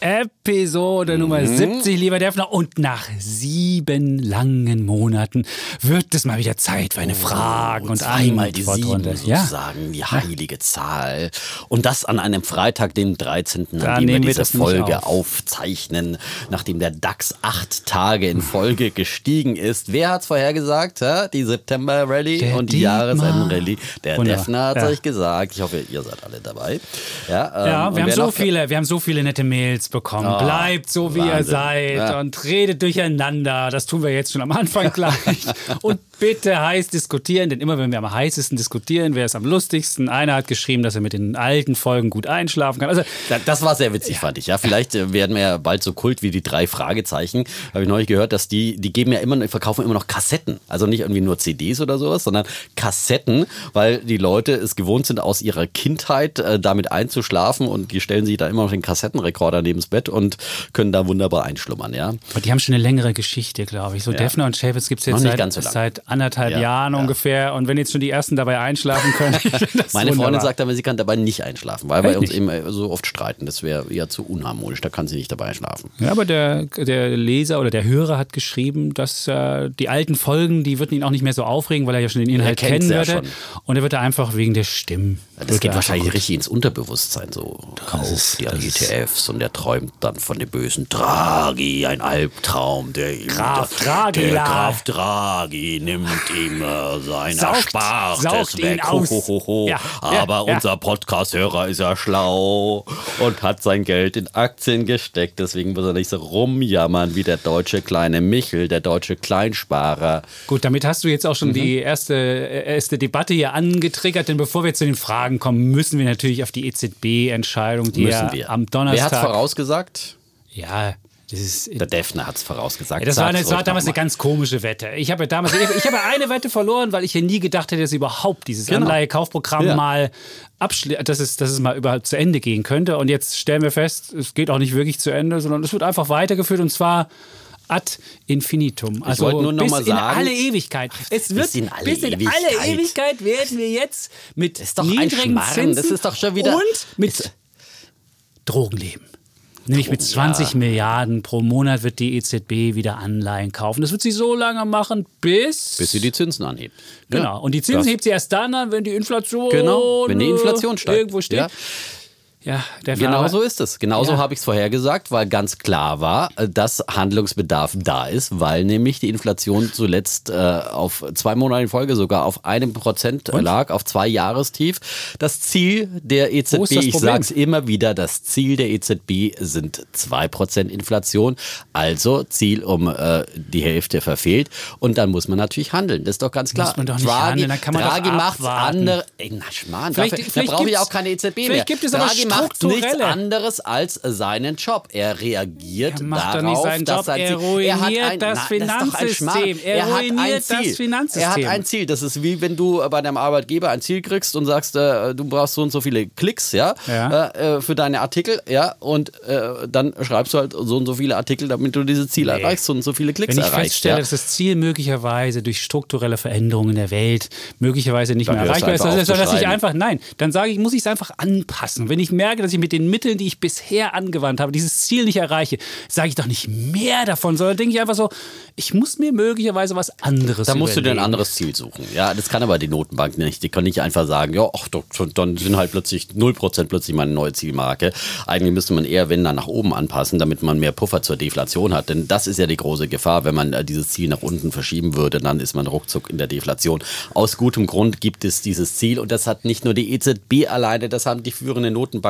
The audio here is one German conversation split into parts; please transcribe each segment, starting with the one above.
Episode Nummer Mhm. 70, lieber Defner. Und nach sieben langen Monaten wird es mal wieder Zeit für eine Fragen- und Oh, Zweimal die Antwortrunde. sieben Ja, sozusagen, die heilige Zahl. Und das an einem Freitag, dem 13., Da an dem wir wir diese nicht Folge auf. aufzeichnen, nachdem der DAX acht Tage in Folge gestiegen ist. Wer hat's vorhergesagt? hä? Die September-Rallye und die. Jahresend-Rallye. Der Wunderbar. Defner hat's Ja. euch gesagt. Ich hoffe, ihr seid alle dabei. Ja, ähm, Ja, und wir haben so viele, wir haben so viele nette Mails bekommen. Ah, Bleibt so, wie ihr Wahnsinn. seid Ja. und redet durcheinander. Das tun wir jetzt schon am Anfang gleich. und bitte heiß diskutieren, denn immer wenn wir am heißesten diskutieren, wäre es am lustigsten. Einer hat geschrieben, dass er mit den alten Folgen gut einschlafen kann. Also Da- Das war sehr witzig, fand ich. Ja, vielleicht äh, werden wir ja bald so Kult wie die drei Fragezeichen. Habe ich neulich gehört, dass die, die geben ja immer, verkaufen immer noch Kassetten. Also nicht irgendwie nur CDs oder sowas, sondern Kassetten, weil die Leute es gewohnt sind, aus ihrer Kindheit äh, damit einzuschlafen und die stellen sich da immer noch den Kassettenrekorder neben's Bett und können da wunderbar einschlummern, ja. Aber die haben schon eine längere Geschichte, glaube ich. So Defner und Chapitz gibt es Noch jetzt nicht seit, ganz so seit anderthalb Ja, Jahren ja. ungefähr. Und wenn jetzt schon die ersten dabei einschlafen können, Meine Freundin sagt aber, sie kann dabei nicht einschlafen, weil wir Echt uns nicht? eben so oft streiten. Das wäre eher zu unharmonisch, da kann sie nicht dabei einschlafen. Ja, aber der, der Leser oder der Hörer hat geschrieben, dass äh, die alten Folgen, die würden ihn auch nicht mehr so aufregen, weil er ja schon den Inhalt kennen ja würde. schon. Und er wird da einfach wegen der Stimmen. Das geht er wahrscheinlich einfach- richtig ins Unterbewusstsein so. Kauf ist- die ETFs und der träumt dann von dem bösen Draghi, ein Albtraum, der Graf Draghi, der. Graf Draghi nimmt ihm äh, sein Saugt- Erspartes saugt weg. Ho, ho, ho. Ja, Aber ja. unser Podcast-Hörer ist ja schlau und hat sein Geld in Aktien gesteckt. Deswegen muss er nicht so rumjammern wie der deutsche kleine Michel, der deutsche Kleinsparer. Gut, damit hast du jetzt auch schon Mhm. die erste, äh, erste Debatte hier angetriggert, denn bevor wir zu den Fragen kommen, müssen wir natürlich auf die EZB-Entscheidung, die Müssen ja wir. am Wer Donnerstag. hat's vorausgesagt? Ja. Der Defner hat's vorausgesagt. Das war, eine, das war damals eine ganz komische Wette. Ich habe ja damals, ich, ich habe eine Wette verloren, weil ich ja nie gedacht hätte, dass überhaupt dieses Genau. Anleihekaufprogramm Ja. mal abschli dass es, dass es mal überhaupt zu Ende gehen könnte. Und jetzt stellen wir fest, es geht auch nicht wirklich zu Ende, sondern es wird einfach weitergeführt und zwar ad infinitum. Also wollte nur noch bis mal in sagen- alle Ewigkeit. Es wird bis in alle bis in Ewigkeit. alle Ewigkeit werden wir jetzt mit niedrigen. Zinsen Das ist doch schon wieder- und mit Drogen leben. Nämlich mit Drogen, 20 ja. Milliarden pro Monat wird die EZB wieder Anleihen kaufen. Das wird sie so lange machen, bis. Bis sie die Zinsen anhebt. Genau. Ja. Und die Zinsen hebt sie erst dann an, wenn die Inflation. Genau, wenn die Inflation steigt. Irgendwo steht. Ja. Ja, der Genau Fahrer- so ist es. Genauso Ja. habe ich es vorhergesagt, weil ganz klar war, dass Handlungsbedarf da ist, weil nämlich die Inflation zuletzt äh, auf zwei Monate in Folge sogar auf einem Prozent lag, auf zwei Jahrestief. Das Ziel der EZB, ich sage es immer wieder, das Ziel der EZB sind zwei Prozent Inflation. Also Ziel um äh, die Hälfte verfehlt. Und dann muss man natürlich handeln. Das ist doch ganz klar. Muss man doch nicht Draghi, handeln, dann kann man doch Draghi macht's abwarten. andere. Ey, na Schmarrn, Vielleicht- dafür, da vielleicht brauche ich auch keine EZB mehr. vielleicht gibt es Draghi macht nichts anderes als seinen Job. Er reagiert Er darauf, dass Job, sein er Ziel- ruiniert hat ein, das na, Finanzsystem. Schmarrn. Er hat ein ruiniert Ziel. das Finanzsystem. Er hat ein Ziel. Das ist wie wenn du bei deinem Arbeitgeber ein Ziel kriegst und sagst, äh, du brauchst so und so viele Klicks, ja, Ja. Äh, äh, für deine Artikel, ja, und äh, dann schreibst du halt so und so viele Artikel, damit du dieses Ziel Nee. erreichst, und so viele Klicks Wenn ich erreichst. feststelle, ja. dass das Ziel möglicherweise durch strukturelle Veränderungen in der Welt möglicherweise nicht Dann mehr erreichbar ist, dann zu ich einfach, nein, dann sage ich, muss ich es einfach anpassen. Wenn ich merke, dass ich mit den Mitteln, die ich bisher angewandt habe, dieses Ziel nicht erreiche, sage ich doch nicht mehr davon, sondern denke ich einfach so, ich muss mir möglicherweise was anderes Da musst du dir ein überlegen. anderes Ziel suchen. Ja, das kann aber die Notenbank nicht. Die kann nicht einfach sagen, ja, ach, doch, dann sind halt plötzlich 0% plötzlich meine neue Zielmarke. Eigentlich müsste man eher, wenn dann nach oben anpassen, damit man mehr Puffer zur Deflation hat. Denn das ist ja die große Gefahr. Wenn man äh, dieses Ziel nach unten verschieben würde, dann ist man ruckzuck in der Deflation. Aus gutem Grund gibt es dieses Ziel und das hat nicht nur die EZB alleine, das haben die führenden Notenbanken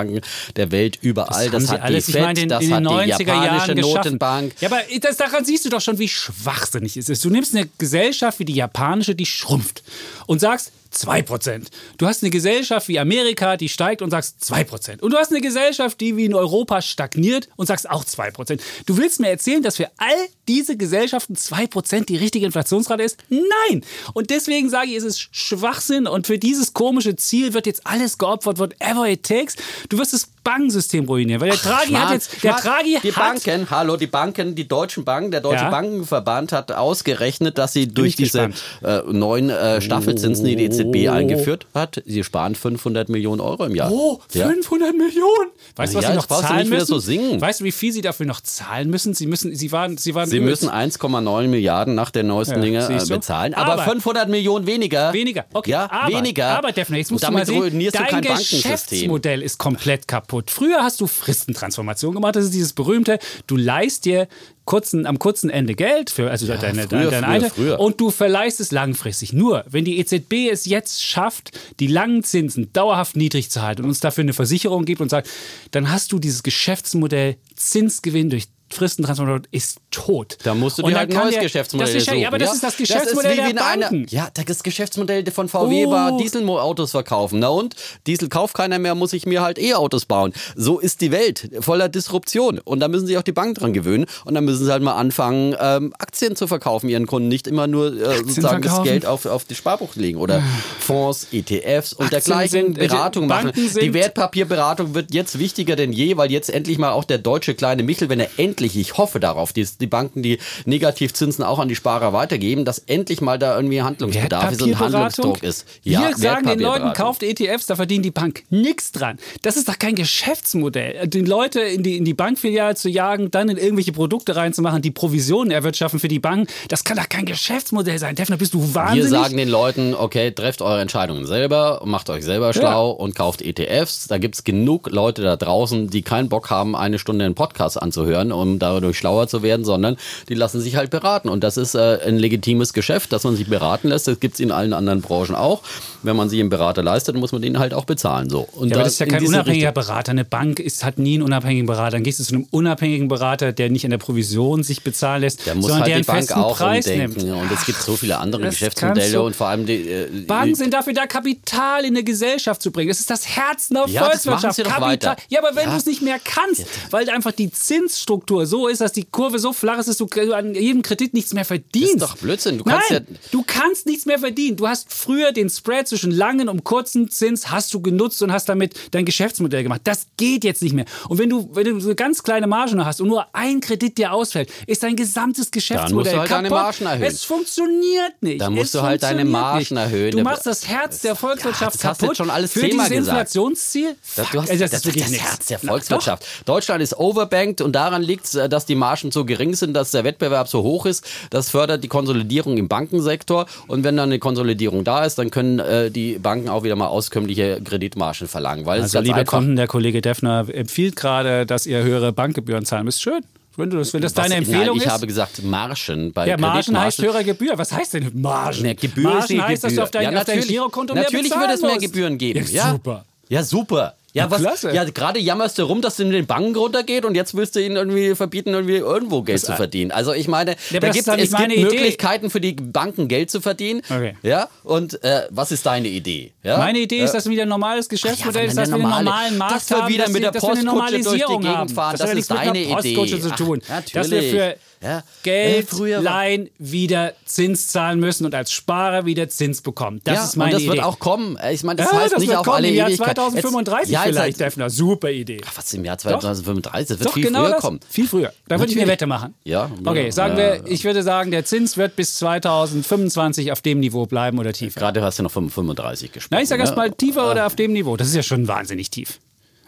der Welt überall. Das, sie hat alles, die ich Fed, meine, in, das in hat die 90er japanische Jahren. Notenbank. Ja, aber das, daran siehst du doch schon, wie schwachsinnig es ist. Du nimmst eine Gesellschaft wie die japanische, die schrumpft und sagst, 2%. Du hast eine Gesellschaft wie Amerika, die steigt und sagst 2%. Und du hast eine Gesellschaft, die wie in Europa stagniert und sagst auch 2%. Du willst mir erzählen, dass für all diese Gesellschaften 2% die richtige Inflationsrate ist? Nein! Und deswegen sage ich, es ist Schwachsinn und für dieses komische Ziel wird jetzt alles geopfert, whatever it takes. Du wirst das Bankensystem ruinieren, weil der Draghi hat jetzt, der Draghi die hat Banken, hallo, die Banken, die deutschen Banken, der Deutsche Ja. Bankenverband hat ausgerechnet, dass sie durch ich diese äh, neuen äh, Staffelzinsen, die die EZB eingeführt hat, sie sparen 500 Millionen Euro im Jahr. Oh, ja. 500 Millionen! Weißt du, was Ja, sie jetzt noch brauchst du zahlen nicht wieder müssen? so singen. Weißt du, wie viel sie dafür noch zahlen müssen? Sie müssen, sie waren, sie waren Sie müssen 1,9 Milliarden nach der neuesten Ja, Dinge äh, du? bezahlen, aber, Aber- 500 Millionen weniger. Weniger, okay. Ja, aber, weniger. Aber jetzt musst du mal damit sehen, ruinierst du dein kein Bankensystem. Geschäftsmodell ist komplett kaputt. Früher hast du Fristentransformation gemacht. Das ist dieses berühmte, du leist dir kurzen, am kurzen Ende Geld für also deine, früher, deine früher, früher. und du verleihst es langfristig. Nur, wenn die EZB es jetzt schafft, die langen Zinsen dauerhaft niedrig zu halten und uns dafür eine Versicherung gibt und sagt, dann hast du dieses Geschäftsmodell Zinsgewinn durch Fristentransformation ist tot. Da musst du dir halt ein neues der- Geschäftsmodell das ist suchen. ja, aber das ist das Geschäftsmodell wie der in einer- Banken. Ja, das Geschäftsmodell von VW Oh. war Dieselautos verkaufen. Na und? Diesel kauft keiner mehr, muss ich mir halt E-Autos bauen. So ist die Welt, voller Disruption. Und da müssen sich auch die Banken dran gewöhnen. Und dann müssen sie halt mal anfangen, ähm, Aktien zu verkaufen, ihren Kunden. Nicht immer nur äh, sozusagen das? Geld auf, auf die Sparbuch legen. Oder Fonds, ETFs und Aktien dergleichen sind- Beratung machen. Die Wertpapierberatung wird jetzt wichtiger denn je, weil jetzt endlich mal auch der deutsche kleine Michel, wenn er endlich, ich hoffe darauf, die, die Banken, die Negativzinsen auch an die Sparer weitergeben, dass endlich mal da irgendwie Handlungsbedarf ist und? Handlungsdruck ist. Wir sagen den Leuten, kauft ETFs, da verdient die Bank nichts dran. Das ist doch kein Geschäftsmodell. Die Leute in die, in die Bankfiliale zu jagen, dann in irgendwelche Produkte reinzumachen, die Provisionen erwirtschaften für die Banken, das kann doch kein Geschäftsmodell sein. Defner, bist du Wir wahnsinnig? sagen den Leuten, okay, trefft eure Entscheidungen selber, macht euch selber schlau und kauft ETFs. Da gibt es genug Leute da draußen, die keinen Bock haben, eine Stunde einen Podcast anzuhören, um dadurch schlauer zu werden, sondern die lassen sich halt beraten. Und das ist äh, ein legitimes Geschäft, dass man sich beraten lässt. Das gibt es in allen anderen Branchen auch. Wenn man sich einen Berater leistet, muss man den halt auch bezahlen. So. Und Ja, aber das ist ja in kein unabhängiger Richtung- Berater. Eine Bank ist, hat nie einen unabhängigen Berater. Dann gehst du zu einem unabhängigen Berater, der nicht an der Provision sich bezahlen lässt, Da muss sondern halt der die Bank festen auch Preis umdenken. nimmt. Und es gibt so viele andere das Geschäftsmodelle und vor allem die. Äh, Banken sind dafür da, Kapital in eine Gesellschaft zu bringen. Das ist das Herz einer Ja, Volkswirtschaft. Kapital. Ja, aber wenn Ja. du es nicht mehr kannst, weil einfach die Zinsstruktur so ist, dass die Kurve so flach ist, dass du an jedem Kredit nichts mehr verdienst. Das ist doch Blödsinn. Du kannst Nein, ja- du kannst nichts mehr verdienen. Du hast früher den Spread zwischen langen und kurzen Zins hast du genutzt und hast damit dein Geschäftsmodell gemacht. Das geht jetzt nicht mehr. Und wenn du, wenn du so eine ganz kleine Marge noch hast und nur ein Kredit dir ausfällt, ist dein gesamtes Geschäftsmodell halt deine kaputt. Margen erhöhen. Es funktioniert nicht. Dann musst es du halt deine Margen nicht. erhöhen. Du machst das Herz der Volkswirtschaft das hast du kaputt jetzt schon alles für zehnmal dieses gesagt. Inflationsziel. Das, du hast, also das, das, ist das, wirklich das. Herz der Na, Volkswirtschaft. Deutschland ist overbanked und daran liegt es, dass die Margen so gering sind, dass der Wettbewerb so hoch ist. Das fördert die Konsolidierung im Bankensektor. Und wenn dann eine Konsolidierung da ist, dann können äh, die Banken auch wieder mal auskömmliche Kreditmargen verlangen. Weil Also, liebe Kunden, der Kollege Defner empfiehlt gerade, dass ihr höhere Bankgebühren zahlen müsst. Schön. Wenn, du das, wenn das deine Empfehlung Nein, ich ist. habe gesagt Margen. Bei ja, Margen heißt höhere Gebühr. Was heißt denn Margen? Ne, Gebühr Margen heißt, dass du Gebühr. auf dein, ja, auf dein natürlich, Girokonto natürlich mehr würde es mehr. Gebühren geben. Ja, Ja, super. Ja, super. Ja, Ja, was, klasse. ja, gerade jammerst du rum, dass du in den Banken runtergeht und jetzt willst du ihnen irgendwie verbieten, irgendwie irgendwo Geld zu verdienen. Also ich meine, aber da das gibt, es gibt meine Idee. Möglichkeiten für die Banken Geld zu verdienen. Okay. Ja, und äh, was ist deine Idee? Ja? Meine Idee ist, Ja. dass wir wieder ein normales Geschäftsmodell Ja, ist, dass wir der einen normale- normalen Markt dass wir haben, wieder dass mit der Postkutsche durch die Gegend haben. fahren. Das, Das hat ja ist deine Idee. zu tun. Ach, dass wir natürlich. für Ja. Geld Äh, früher leihen wieder Zins zahlen müssen und als Sparer wieder Zins bekommen. Das ja, ist meine und das Idee. wird auch kommen. Ich meine, das ja, heißt das nicht auf kommen alle im Jahr Ewigkeit. 2035 Jetzt- ja, vielleicht, Defner. Super Idee. Was im Jahr 2035? Das wird Doch, viel genau früher das. kommen. Viel früher. Da würde ich eine. Wette machen. Ja, Okay, ja, sagen ja. wir, ich würde sagen, der Zins wird bis 2025 auf dem Niveau bleiben oder tiefer. Gerade hast du noch 35 gesprochen. Nein, ich sage ne? erst mal tiefer oder auf dem Niveau. Das ist ja schon wahnsinnig tief.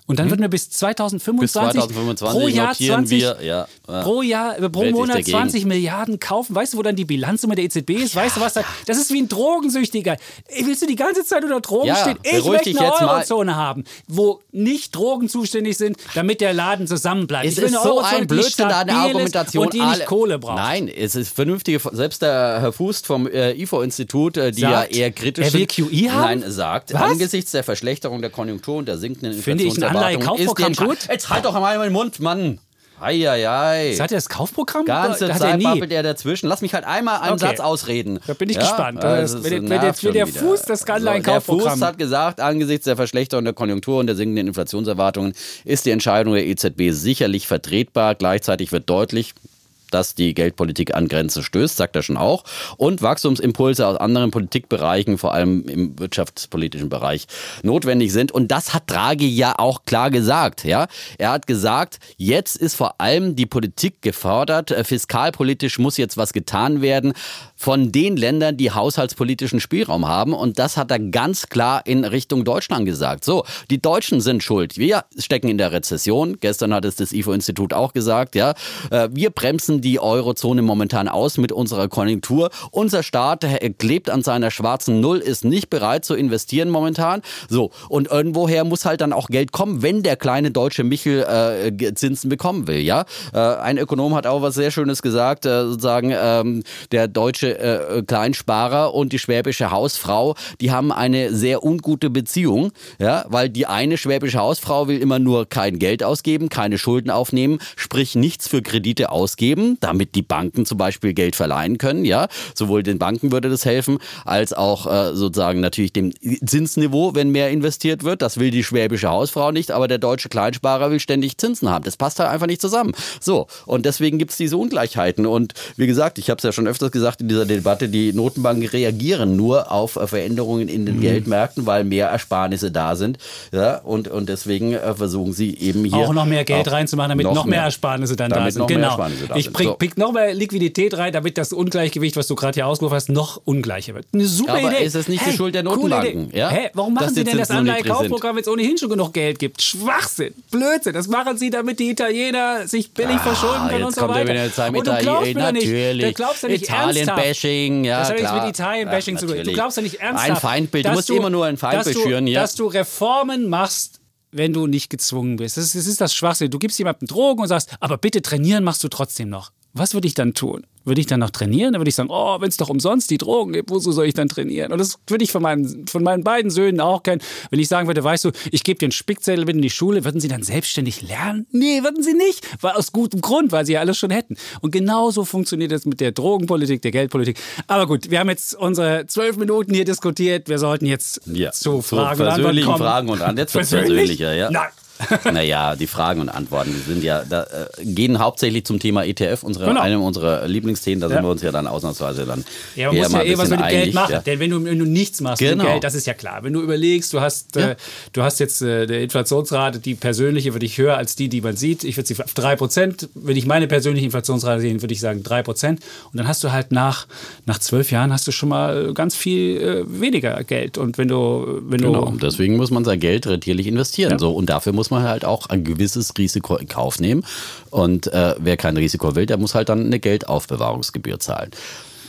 Und dann wird mir bis 2025, Bis 2025 pro Jahr notieren 20, wir, ja, ja. pro Jahr, äh, pro Welt Monat dagegen. 20 Milliarden kaufen. Weißt du, wo dann die Bilanzsumme der EZB ist? Weißt du, was da? Das ist wie ein Drogensüchtiger. Willst du die ganze Zeit unter Drogen Ja, stehen? Ich möchte eine jetzt mal. Eurozone haben, wo nicht Drogen zuständig sind, damit der Laden zusammenbleibt. Es ich will ist eine so Eurozone, ein Blödsinn, stabil ist Argumentation. Und die nicht alle- Kohle braucht. Nein, es ist vernünftige, selbst der Herr Fußt vom äh, IFO-Institut, äh, die Sagt, ja eher kritisch er will sind, QI haben? Nein, sagt, Was? angesichts der Verschlechterung der Konjunktur und der sinkenden Finde Inflationserwartung ist Anleihe-Kaufprogramm Entscheidung- gut? Jetzt halt doch mal meinen Mund, Mann. Eieiei. Hat er das Kaufprogramm? Ganze Da hat Zeit nie. babbelt er dazwischen. Lass mich halt einmal einen Okay. Satz ausreden. Da bin ich Ja? gespannt. Also, Das- wenn der- wenn der- der schon Fuß wieder. das kann, ein der Fuß hat gesagt, angesichts der Verschlechterung der Konjunktur und der sinkenden Inflationserwartungen ist die Entscheidung der EZB sicherlich vertretbar. Gleichzeitig wird deutlich, dass die Geldpolitik an Grenzen stößt, sagt er schon auch. Und Wachstumsimpulse aus anderen Politikbereichen, vor allem im wirtschaftspolitischen Bereich, notwendig sind. Und das hat Draghi ja auch klar gesagt. Ja? Er hat gesagt, jetzt ist vor allem die Politik gefordert. Äh, Fiskalpolitisch muss jetzt was getan werden von den Ländern, die haushaltspolitischen Spielraum haben. Und das hat er ganz klar in Richtung Deutschland gesagt. So, die Deutschen sind schuld. Wir stecken in der Rezession. Gestern hat es das IFO-Institut auch gesagt. Ja, Äh, wir bremsen die Eurozone momentan aus mit unserer Konjunktur. Unser Staat klebt an seiner schwarzen Null, ist nicht bereit zu investieren momentan. So, und irgendwoher muss halt dann auch Geld kommen, wenn der kleine deutsche Michel äh, Zinsen bekommen will. Ja, äh, ein Ökonom hat auch was sehr Schönes gesagt, äh, sozusagen ähm, der deutsche äh, Kleinsparer und die schwäbische Hausfrau, die haben eine sehr ungute Beziehung, ja, weil die eine schwäbische Hausfrau will immer nur kein Geld ausgeben, keine Schulden aufnehmen, sprich nichts für Kredite ausgeben, damit die Banken zum Beispiel Geld verleihen können, ja, sowohl den Banken würde das helfen, als auch äh, sozusagen natürlich dem Zinsniveau, wenn mehr investiert wird. Das will die schwäbische Hausfrau nicht, aber der deutsche Kleinsparer will ständig Zinsen haben. Das passt halt einfach nicht zusammen. So, und deswegen gibt es diese Ungleichheiten. Und wie gesagt, ich habe es ja schon öfters gesagt in dieser Debatte, die Notenbanken reagieren nur auf äh, Veränderungen in Mhm. den Geldmärkten, weil mehr Ersparnisse da sind. Ja, und, und deswegen äh, versuchen sie eben hier auch noch mehr Geld reinzumachen, damit noch, mehr Ersparnisse dann da sind. noch mehr genau. Da sind. Bring, So. pick noch mehr Liquidität rein, damit das Ungleichgewicht, was du gerade hier ausgerufen hast, noch ungleicher wird. Eine super Aber Idee. ist es nicht die hey, Schuld der Notenbanken, ja? Hä, warum machen die sie denn das? Anleihekaufprogramm, wenn es ohnehin schon genug Geld gibt? Schwachsinn, Blödsinn. Das machen sie, damit die Italiener sich billig verschulden können Ah, jetzt und so er weiter. seinem und du glaubst Italien, mir doch nicht, natürlich. du glaubst ja nicht. Italien-Bashing, ja Das hat klar. nichts mit Italien-Bashing Ach, zu tun. Du natürlich. glaubst ja nicht ernsthaft. Ein Feindbild. Du musst immer nur ein Feindbild du, schüren, ja. Dass du Reformen machst, wenn du nicht gezwungen bist. Das ist, das ist das Schwachsinn. Du gibst jemandem Drogen und sagst, aber bitte trainieren machst du trotzdem noch. Was würde ich dann tun? Würde ich dann noch trainieren? Dann würde ich sagen, oh, wenn es doch umsonst die Drogen gibt, wozu soll ich dann trainieren? Und das würde ich von meinen, von meinen beiden Söhnen auch kennen. Wenn ich sagen würde, weißt du, ich gebe dir einen Spickzettel mit in die Schule, würden sie dann selbstständig lernen? Nee, würden sie nicht. Weil aus gutem Grund, weil sie ja alles schon hätten. Und genauso funktioniert es mit der Drogenpolitik, der Geldpolitik. Aber gut, wir haben jetzt unsere zwölf Minuten hier diskutiert. Wir sollten jetzt Ja, zu zu Fragen und Antworten persönlichen kommen. Fragen und Antworten. Jetzt wird's Persönlich? persönlicher, ja. Nein. Naja, die Fragen und Antworten die sind ja, da, äh, gehen hauptsächlich zum Thema ETF, unsere, Genau. einem unserer Lieblingsthemen. Da Ja. sind wir uns ja dann ausnahmsweise dann. Ja, man muss ja eh was mit dem Geld machen. ja. Denn wenn du, wenn du nichts machst mit Genau. dem Geld, das ist ja klar. Wenn du überlegst, du hast, äh, du hast jetzt äh, eine Inflationsrate, die persönliche würde ich höher als die, die man sieht. Ich würde sie auf 3%. Wenn ich meine persönliche Inflationsrate sehe, würde ich sagen 3%. Und dann hast du halt nach, nach zwölf Jahren hast du schon mal ganz viel äh, weniger Geld. Und wenn du, wenn Genau, du deswegen muss man sein Geld rentierlich investieren. So, und dafür muss man halt auch ein gewisses Risiko in Kauf nehmen. Und äh, wer kein Risiko will, der muss halt dann eine Geldaufbewahrungsgebühr zahlen.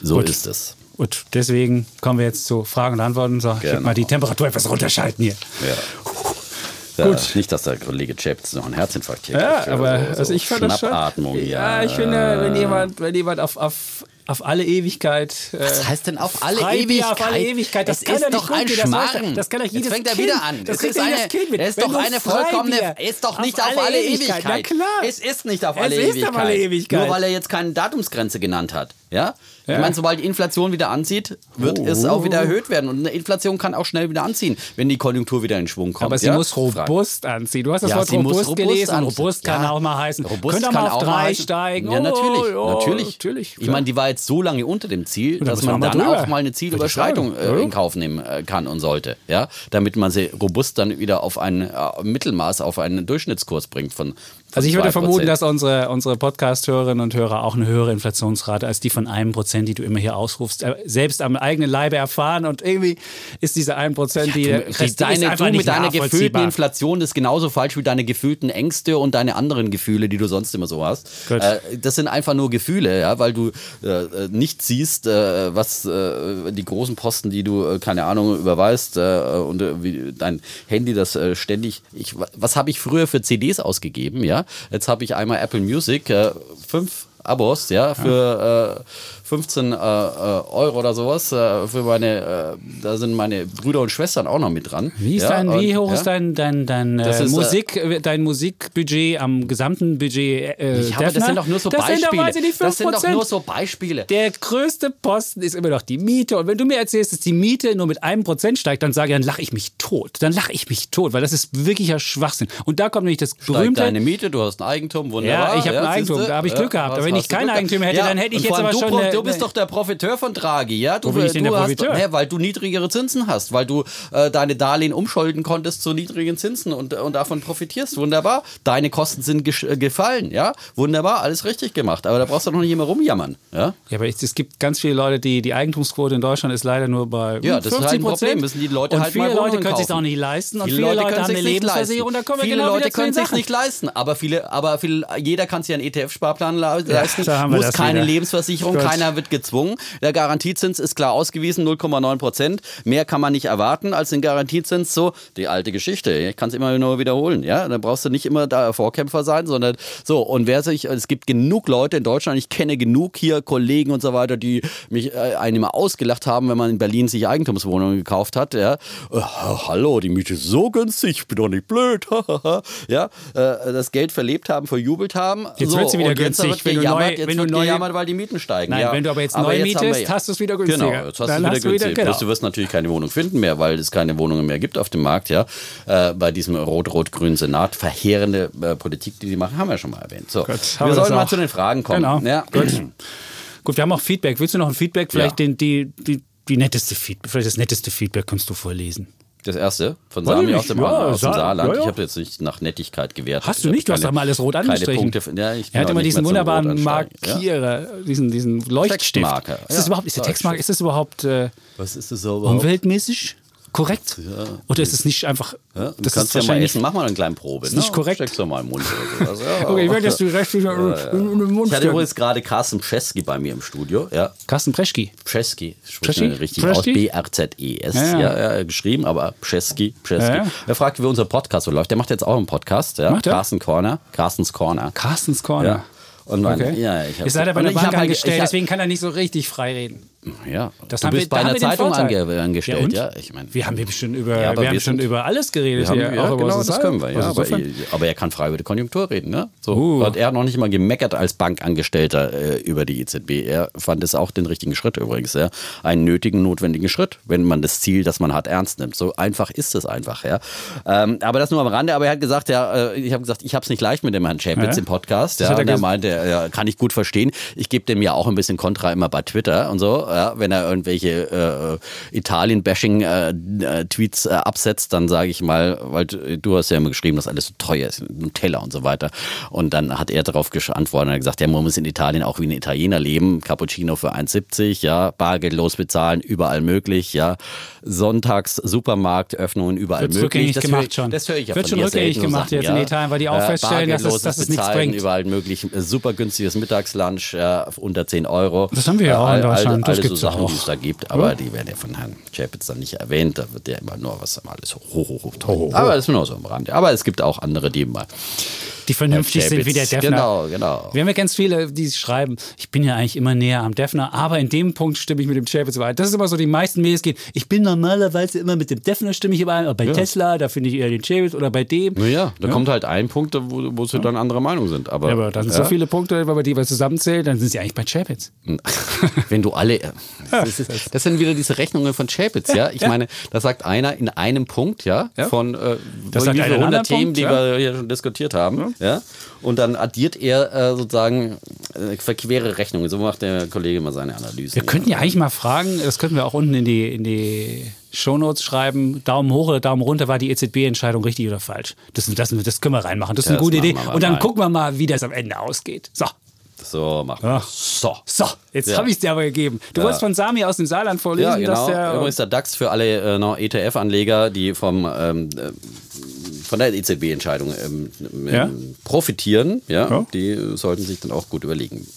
So Gut. ist es. Gut, deswegen kommen wir jetzt zu Fragen und Antworten. So, ich Genau. will mal die Temperatur etwas runterschalten hier. Ja. Gut. Ja, nicht, dass der Kollege Chaps noch einen Herzinfarkt hier Ja, kriegt. aber so, also so ich fand das schon. Schnappatmung. Ja, ich finde, wenn jemand, wenn jemand auf, auf, auf alle Ewigkeit. Äh, Was heißt denn auf alle frei- Ewigkeit? Auf alle Ewigkeit. Das es kann ist doch ein gehen, das Schmarrn. das kann doch jedes Jetzt fängt er Kind. wieder an. Das es ist doch eine, Kind es ist Wenn doch eine vollkommene, ist doch nicht auf auf, alle Ewigkeit. Ewigkeit. Na klar. Es ist nicht auf Es alle ist auf Ewigkeit. alle Ewigkeit. Nur weil er jetzt keine Datumsgrenze genannt hat. Ja? Ja. Ich meine, sobald die Inflation wieder anzieht, wird Oh. es auch wieder erhöht werden. Und eine Inflation kann auch schnell wieder anziehen, wenn die Konjunktur wieder in Schwung kommt. aber sie ja? muss robust anziehen. Du hast das Ja, Wort robust, robust gelesen. anziehen. Robust kann auch mal heißen. Robust Könnte kann auch mal drei heißen. steigen. Ja, natürlich. Oh, oh, natürlich. natürlich. Ich meine, die war jetzt so lange unter dem Ziel, da dass man dann drüber. auch mal eine Zielüberschreitung äh, in Kauf nehmen äh, kann und sollte. Ja? Damit man sie robust dann wieder auf ein äh, Mittelmaß, auf einen Durchschnittskurs bringt von Also ich würde 2%. vermuten, dass unsere, unsere Podcast-Hörerinnen und Hörer auch eine höhere Inflationsrate als die von einem Prozent, die du immer hier ausrufst, äh, selbst am eigenen Leibe erfahren. Und irgendwie ist diese ein Prozent, die, Du, die die, deine, du mit deiner gefühlten. Inflation ist genauso falsch wie deine gefühlten Ängste und deine anderen Gefühle, die du sonst immer so hast. Gut. Äh, das sind einfach nur Gefühle, ja, weil du äh, nicht siehst, was die großen Posten, die du, keine Ahnung, überweist und wie dein Handy das ständig. Ich, was habe ich früher für CDs ausgegeben? Ja, jetzt habe ich einmal Apple Music, äh, fünf Abos, ja, für äh, 15 äh, äh, Euro oder sowas. Äh, für meine, äh, da sind meine Brüder und Schwestern auch noch mit dran. Wie, ist ja, dein, wie hoch ja? ist dein, dein, dein, äh, ist, äh, Musik, dein Musikbudget am gesamten Budget? Ja, aber das sind doch nur so das Beispiele. Sind doch, weiß ich nicht, 5%. das sind doch nur so Beispiele. Der größte Posten ist immer noch die Miete. Und wenn du mir erzählst, dass die Miete nur mit einem Prozent steigt, dann sage ich, dann lache ich mich tot. Dann lache ich mich tot, weil das ist wirklicher Schwachsinn. Und da kommt nämlich das Steigt berühmte. deine Miete, du hast ein Eigentum, wunderbar. Ja, ich habe ein siehste? Eigentum, da habe ich Glück gehabt. Aber wenn ich du kein Eigentum hätte, dann hätte ich jetzt aber du, schon eine- Du bist doch der Profiteur von Draghi, ja? Du, Wo bin ich denn der hast, Profiteur? Ja, weil du niedrigere Zinsen hast, weil du äh, deine Darlehen umschulden konntest zu niedrigen Zinsen und, und davon profitierst. Wunderbar. Deine Kosten sind äh, gefallen, ja? Wunderbar, alles richtig gemacht. Aber da brauchst du doch nicht immer rumjammern, ja? Ja, aber es gibt ganz viele Leute, die die Eigentumsquote in Deutschland ist leider nur bei Ja, das ist 50 halt ein Problem. Müssen die Leute und halt viele mal Leute können sich auch nicht leisten und Viele viele, Leute Leute, können haben eine Lebensversicherung. Da kommen viele genau Leute können sich nicht leisten, aber viele, aber viel, jeder kann sich einen ETF-Sparplan leisten, wir muss keine. Lebensversicherung, Gut. Keiner wird gezwungen. Der Garantiezins ist klar ausgewiesen, 0,9 Prozent. Mehr kann man nicht erwarten als den Garantiezins. So die alte Geschichte. Ich kann es immer nur wiederholen. Ja, da brauchst du nicht immer da Vorkämpfer sein, sondern so. Und wer sich, es gibt genug Leute in Deutschland. Ich kenne genug hier Kollegen und so weiter, die mich äh, einen immer ausgelacht haben, wenn man in Berlin sich Eigentumswohnungen gekauft hat. Ja, äh, hallo, die Miete ist so günstig. Ich bin doch nicht blöd. ja, äh, das Geld verlebt haben, verjubelt haben. Jetzt so, wird sie wieder günstig, wenn du neu- wenn du wird neu- gejammert, weil die Mieten steigen. Nein, ja. Wenn du aber jetzt neu jetzt mietest, hast du's wieder günstiger. Genau, jetzt hast Dann du hast wieder du wieder- günstig. genau. Du wirst natürlich keine Wohnung finden mehr, weil es keine Wohnungen mehr gibt auf dem Markt. Ja, äh, bei diesem rot-rot-grünen Senat verheerende äh, Politik, die die machen, haben wir schon mal erwähnt. So, haben wir sollen mal zu den Fragen kommen. Genau. Ja. Gut. Gut, wir haben auch Feedback. Willst du noch ein Feedback? Vielleicht Ja. den, die, die, die netteste Feedback, vielleicht das netteste Feedback kannst du vorlesen. Das erste von Weiß Sami aus dem, Ja, aus dem Sa- Saarland. ja, ja. Ich habe jetzt nicht nach Nettigkeit gewertet. Hast du nicht? Du hast doch mal alles rot keine angestrichen. Punkte. Ja, Er hat immer diesen wunderbaren. Markierer, diesen, diesen Leuchtstift. Textmarker. Ist das überhaupt, ist der Textmarker, ist das überhaupt äh, Was ist das so überhaupt? umweltmäßig korrekt? Oder ist es nicht einfach, Ja, du das kannst ist ja mal essen. Mach mal eine kleine Probe. nicht ne? korrekt. Steckst du mal im Mund oder so. Also, ja, Okay, ich werde jetzt du recht wieder in den Mund Ich hatte übrigens gerade Carsten Pschesky bei mir im Studio. Ja, Carsten Preschki. Pschesky, Pschesky? man richtig Pschesky? aus. B-R-Z-E-S. Ja, Ja, ja. ja. geschrieben, aber Pschesky, Pschesky. Ja, ja. Er fragt, wie unser Podcast so läuft. Der macht jetzt auch einen Podcast. Ja? Macht er? Carsten Corner. Carstens Corner. Carstens Corner. Ja. Und mein, Okay. ja, ich hab Ist leider bei der Bank halt- angestellt, deswegen kann er nicht so richtig frei reden. Ja, Das du haben bist wir, bei einer Zeitung ange angestellt, und? ja. Ich meine, Wir haben hier schon über, Ja, wir haben wir schon sind- über alles geredet haben, hier. ja, genau, das können wir. Ja, Also aber, aber er kann frei über die Konjunktur reden. Ne? So Uh. hat er noch nicht mal gemeckert als Bankangestellter äh, über die EZB. Er fand es auch den richtigen Schritt übrigens. Ja? Einen nötigen, notwendigen Schritt, wenn man das Ziel, das man hat, ernst nimmt. So einfach ist es einfach. Ja? Ähm, aber das nur am Rande. Aber er hat gesagt, ja, äh, ich habe gesagt, ich habe es nicht leicht mit dem Herrn Chapitz Ja. im Podcast. Ja, und er meinte, ja, kann ich gut verstehen. Ich gebe dem ja auch ein bisschen Kontra immer bei Twitter und so. Ja? Wenn er irgendwelche äh, Italien-Bashing-Tweets äh, absetzt, dann sage ich mal, weil du hast ja immer geschrieben, dass alles so teuer ist, Nutella und so weiter. Und dann hat er darauf geantwortet und hat gesagt, ja, man muss in Italien auch wie ein Italiener leben. Cappuccino für 1,70, ja, bargeldlos bezahlen, überall möglich, ja. Sonntags Supermarktöffnungen überall Wird's möglich. rückgängig das gemacht ich, schon. Das höre ich ja Wird schon rückgängig gemacht Sachen, jetzt in Italien, weil die auch feststellen, dass es- dass es nichts bringt. Überall möglich, äh, super günstiges Mittagslunch, ja, unter 10 Euro. Das haben wir ja auch in All- all- Deutschland, Alle so ja Sachen, auch. die es da gibt, aber die werden ja von Herrn Chapitz dann nicht erwähnt. Da wird ja immer nur was alles hoch, hoch, hoch, teuer. Aber das ist nur so am Rande. Aber es gibt auch andere, die mal. Die vernünftig sind wie der Defner. Genau, genau. Wir haben ja ganz viele, die schreiben, ich bin ja eigentlich immer näher am Defner, aber in dem Punkt stimme ich mit dem Chapitz überein. Das ist immer so, die meisten Mails gehen, ich bin normalerweise immer mit dem Defner stimme ich überein, aber bei Tesla, da finde ich eher den Chapitz oder bei dem. Naja, da kommt halt ein Punkt, wo, wo sie dann anderer Meinung sind. Aber, Ja, aber da sind so viele Punkte, wenn man die mal zusammenzählt, dann sind sie eigentlich bei Chapitz. Wenn du alle. Das, ist, das sind wieder diese Rechnungen von Chapitz, ja. Ich Ja. meine, da sagt einer in einem Punkt, ja, Ja. von äh, Das sagt wie einer viele in einem 100 Themen, Punkt, die ja. wir hier schon diskutiert haben, ja. Und dann addiert er äh, sozusagen äh, verquere Rechnungen. So macht der Kollege mal seine Analyse. Wir könnten ja eigentlich mal fragen, das könnten wir auch unten in die, in die Shownotes schreiben, Daumen hoch oder Daumen runter, war die EZB-Entscheidung richtig oder falsch? Das, das, das können wir reinmachen, das ist Ja, eine gute Idee. Und dann rein. gucken wir mal, wie das am Ende ausgeht. So, So, machen wir. Ja. So. so, jetzt Ja. habe ich es dir aber gegeben. Du wolltest von Sami aus dem Saarland vorlesen, Ja, genau. dass der... Übrigens der DAX für alle äh, noch ETF-Anleger, die vom ähm, äh, von der EZB-Entscheidung ähm, ähm, Ja. profitieren, ja, Ja. die sollten sich dann auch gut überlegen,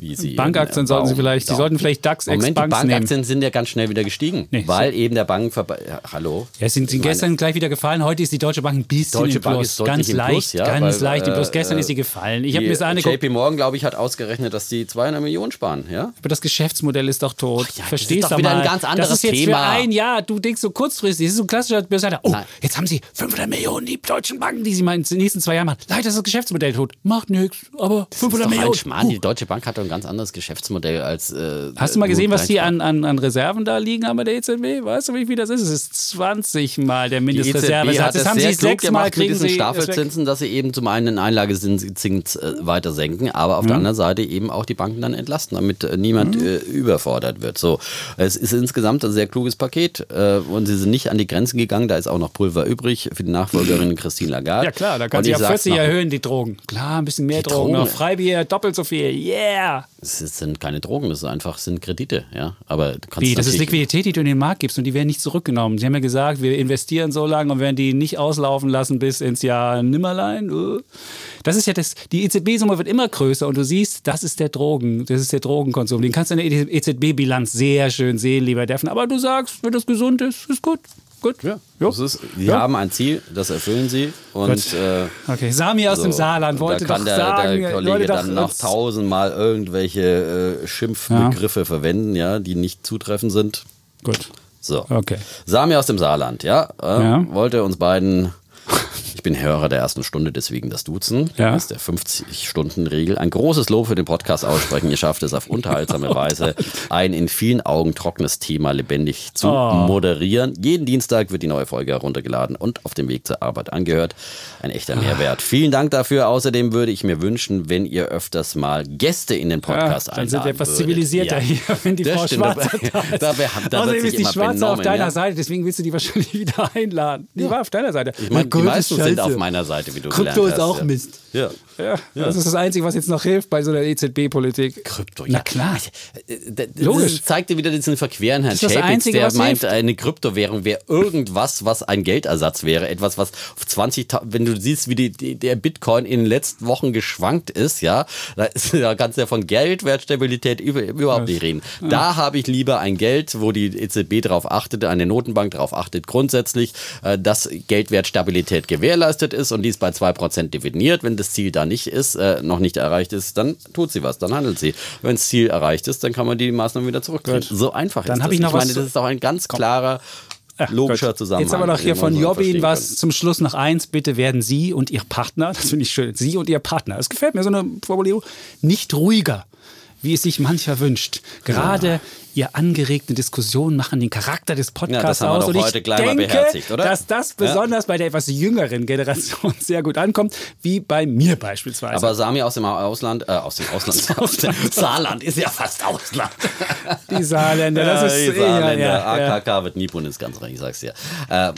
wie sie. Bankaktien äh, sollten sie vielleicht, sie Ja. sollten vielleicht DAX Moment, die Banks nehmen. Bankaktien sind ja ganz schnell wieder gestiegen, Nee, weil eben der Bankenverband. Ja, hallo? Ja, sind, meine, gestern gleich wieder gefallen. Heute ist die Deutsche Bank ein bisschen Deutsche Bank Plus. ist ganz im leicht, Plus, ja, ganz weil, leicht im Plus. äh, Gestern äh, ist sie gefallen. Ich habe Die mir das angeguckt. JP Morgan, glaube ich, hat ausgerechnet, dass die 200 Millionen sparen. Ja? Aber das Geschäftsmodell ist doch tot. ja, das Verstehst ist doch wieder mal? ein ganz anderes das ist jetzt Thema. für ein Jahr. Du denkst so kurzfristig. Das ist so ein klassischer Börsianer. Oh, Nein. jetzt haben sie 500 Millionen, die deutschen Banken, die sie mal in den nächsten zwei Jahren machen. Leider ist das Geschäftsmodell tot. Macht nichts, aber 500 Das ist doch Millionen. Schmarrn. Die Deutsche Bank hat doch ganz anderes Geschäftsmodell als. Äh, Hast du mal gesehen, was die an, an, an Reserven da liegen haben bei der EZB? Weißt du, wie viel das ist? Es ist 20 Mal der Mindestreserve. hat Das es haben sehr sie sechsmal gemacht mit kriegen diesen. Staffelzinsen, dass sie eben zum einen den Einlagezins äh, weiter senken, aber auf der anderen Seite eben auch die Banken dann entlasten, damit äh, niemand Mhm. äh, überfordert wird. So, es ist insgesamt ein sehr kluges Paket äh, und sie sind nicht an die Grenzen gegangen. Da ist auch noch Pulver übrig für die Nachfolgerin Christine Lagarde. Ja klar, da kann Und sie ja sag's 40 noch, erhöhen, die Drogen. Klar, ein bisschen mehr Drogen. Drogen. Freibier, doppelt so viel. Yeah! Es sind keine Drogen, das ist einfach sind Kredite, ja. Aber du kannst Wie, das ist Liquidität, die du in den Markt gibst und die werden nicht zurückgenommen. Sie haben ja gesagt, wir investieren so lange und werden die nicht auslaufen lassen bis ins Jahr Nimmerlein. Uh. Das ist ja das, die EZB-Summe wird immer größer und du siehst, das ist der Drogen, das ist der Drogenkonsum. Den kannst du in der EZB-Bilanz sehr schön sehen, lieber Deffen. Aber du sagst, wenn das gesund ist, ist gut. Gut. Ja, das ist, sie Ja. haben ein Ziel, das erfüllen sie. Und äh, Okay, Sami aus so, dem Saarland wollte da kann doch der, sagen, der Kollege dann noch tausendmal irgendwelche äh, Schimpfbegriffe verwenden, ja, die nicht zutreffend sind. Gut. So. Okay. Sami aus dem Saarland, ja, äh, Ja. wollte uns beiden. Ich bin Hörer der ersten Stunde, deswegen das Duzen. Ja. Das ist der 50-Stunden-Regel. Ein großes Lob für den Podcast aussprechen. Ihr schafft es auf unterhaltsame Weise, ein in vielen Augen trockenes Thema lebendig zu Oh. moderieren. Jeden Dienstag wird die neue Folge heruntergeladen und auf dem Weg zur Arbeit angehört. Ein echter Mehrwert. Vielen Dank dafür. Außerdem würde ich mir wünschen, wenn ihr öfters mal Gäste in den Podcast Ja, einladen dann sind wir etwas würdet. zivilisierter Ja. hier, wenn die Das Frau stimmt, Schwarzer da ist. da da Außerdem ist die Schwarze auf deiner ja. Seite, deswegen willst du die wahrscheinlich wieder einladen. Die war auf deiner Seite. Ich meine, die meisten ist sind auf meiner Seite, wie du Krypto gelernt ist hast. auch ja. Mist. Ja. Ja, das ist das Einzige, was jetzt noch hilft bei so einer EZB-Politik. Krypto, Na ja. klar. Äh, Das Logisch. zeigt dir wieder diesen verqueren Herrn Das Einzige, der was meint, hilft. eine Kryptowährung wäre irgendwas, was ein Geldersatz wäre. Etwas, was auf 20, wenn du siehst, wie die, die, der Bitcoin in den letzten Wochen geschwankt ist, ja, da, ist, da kannst du ja von Geldwertstabilität über, überhaupt nicht reden. Da habe ich lieber ein Geld, wo die EZB darauf achtet, eine Notenbank darauf achtet, grundsätzlich, äh, dass Geldwertstabilität gewährleistet ist und dies bei 2% definiert. Wenn das Ziel da nicht ist, äh, noch nicht erreicht ist, dann tut sie was, dann handelt sie. Wenn das Ziel erreicht ist, dann kann man die Maßnahmen wieder zurückdrehen. So einfach Dann ist das. ich noch ich meine, was das ist auch ein ganz klarer, Ja, logischer gut. Zusammenhang. Jetzt haben wir noch hier von Jobbin verstehen was kann. zum Schluss noch eins. Bitte werden Sie und Ihr Partner, das finde ich schön, Sie und Ihr Partner, es gefällt mir so eine Formulierung, nicht ruhiger, wie es sich mancher wünscht. Gerade Ihr angeregte Diskussionen machen den Charakter des Podcasts Ja, das haben wir aus. doch und ich heute gleich mal denke, beherzigt, oder? dass das Ja. besonders bei der etwas jüngeren Generation sehr gut ankommt, wie bei mir beispielsweise. Aber Sami aus dem Ausland, äh, aus dem Ausland, aus dem Saarland ist ja fast Ausland. die Saarländer, das ist die ja, Saarländer, ja, ja. AKK wird nie Bundeskanzler, ich sag's dir. Äh,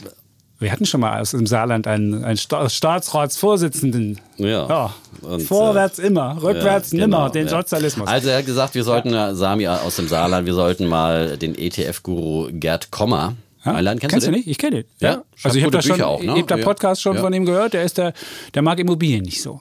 Wir hatten schon mal aus dem Saarland einen, einen Sta Staatsratsvorsitzenden. Ja. Und, äh, Vorwärts immer, rückwärts Ja, nimmer, genau, den ja. Sozialismus. Also er hat gesagt, wir sollten äh, Sami aus dem Saarland, wir sollten mal den ETF-Guru Gerd Kommer Ja? einladen. Kennst, Kennst du den? nicht? Ich kenne den. Ja, Ja. Also ich habe das schon, auch, ne? ich hab der Ja. Podcast schon Ja. von ihm gehört. Der ist der, der mag Immobilien nicht so.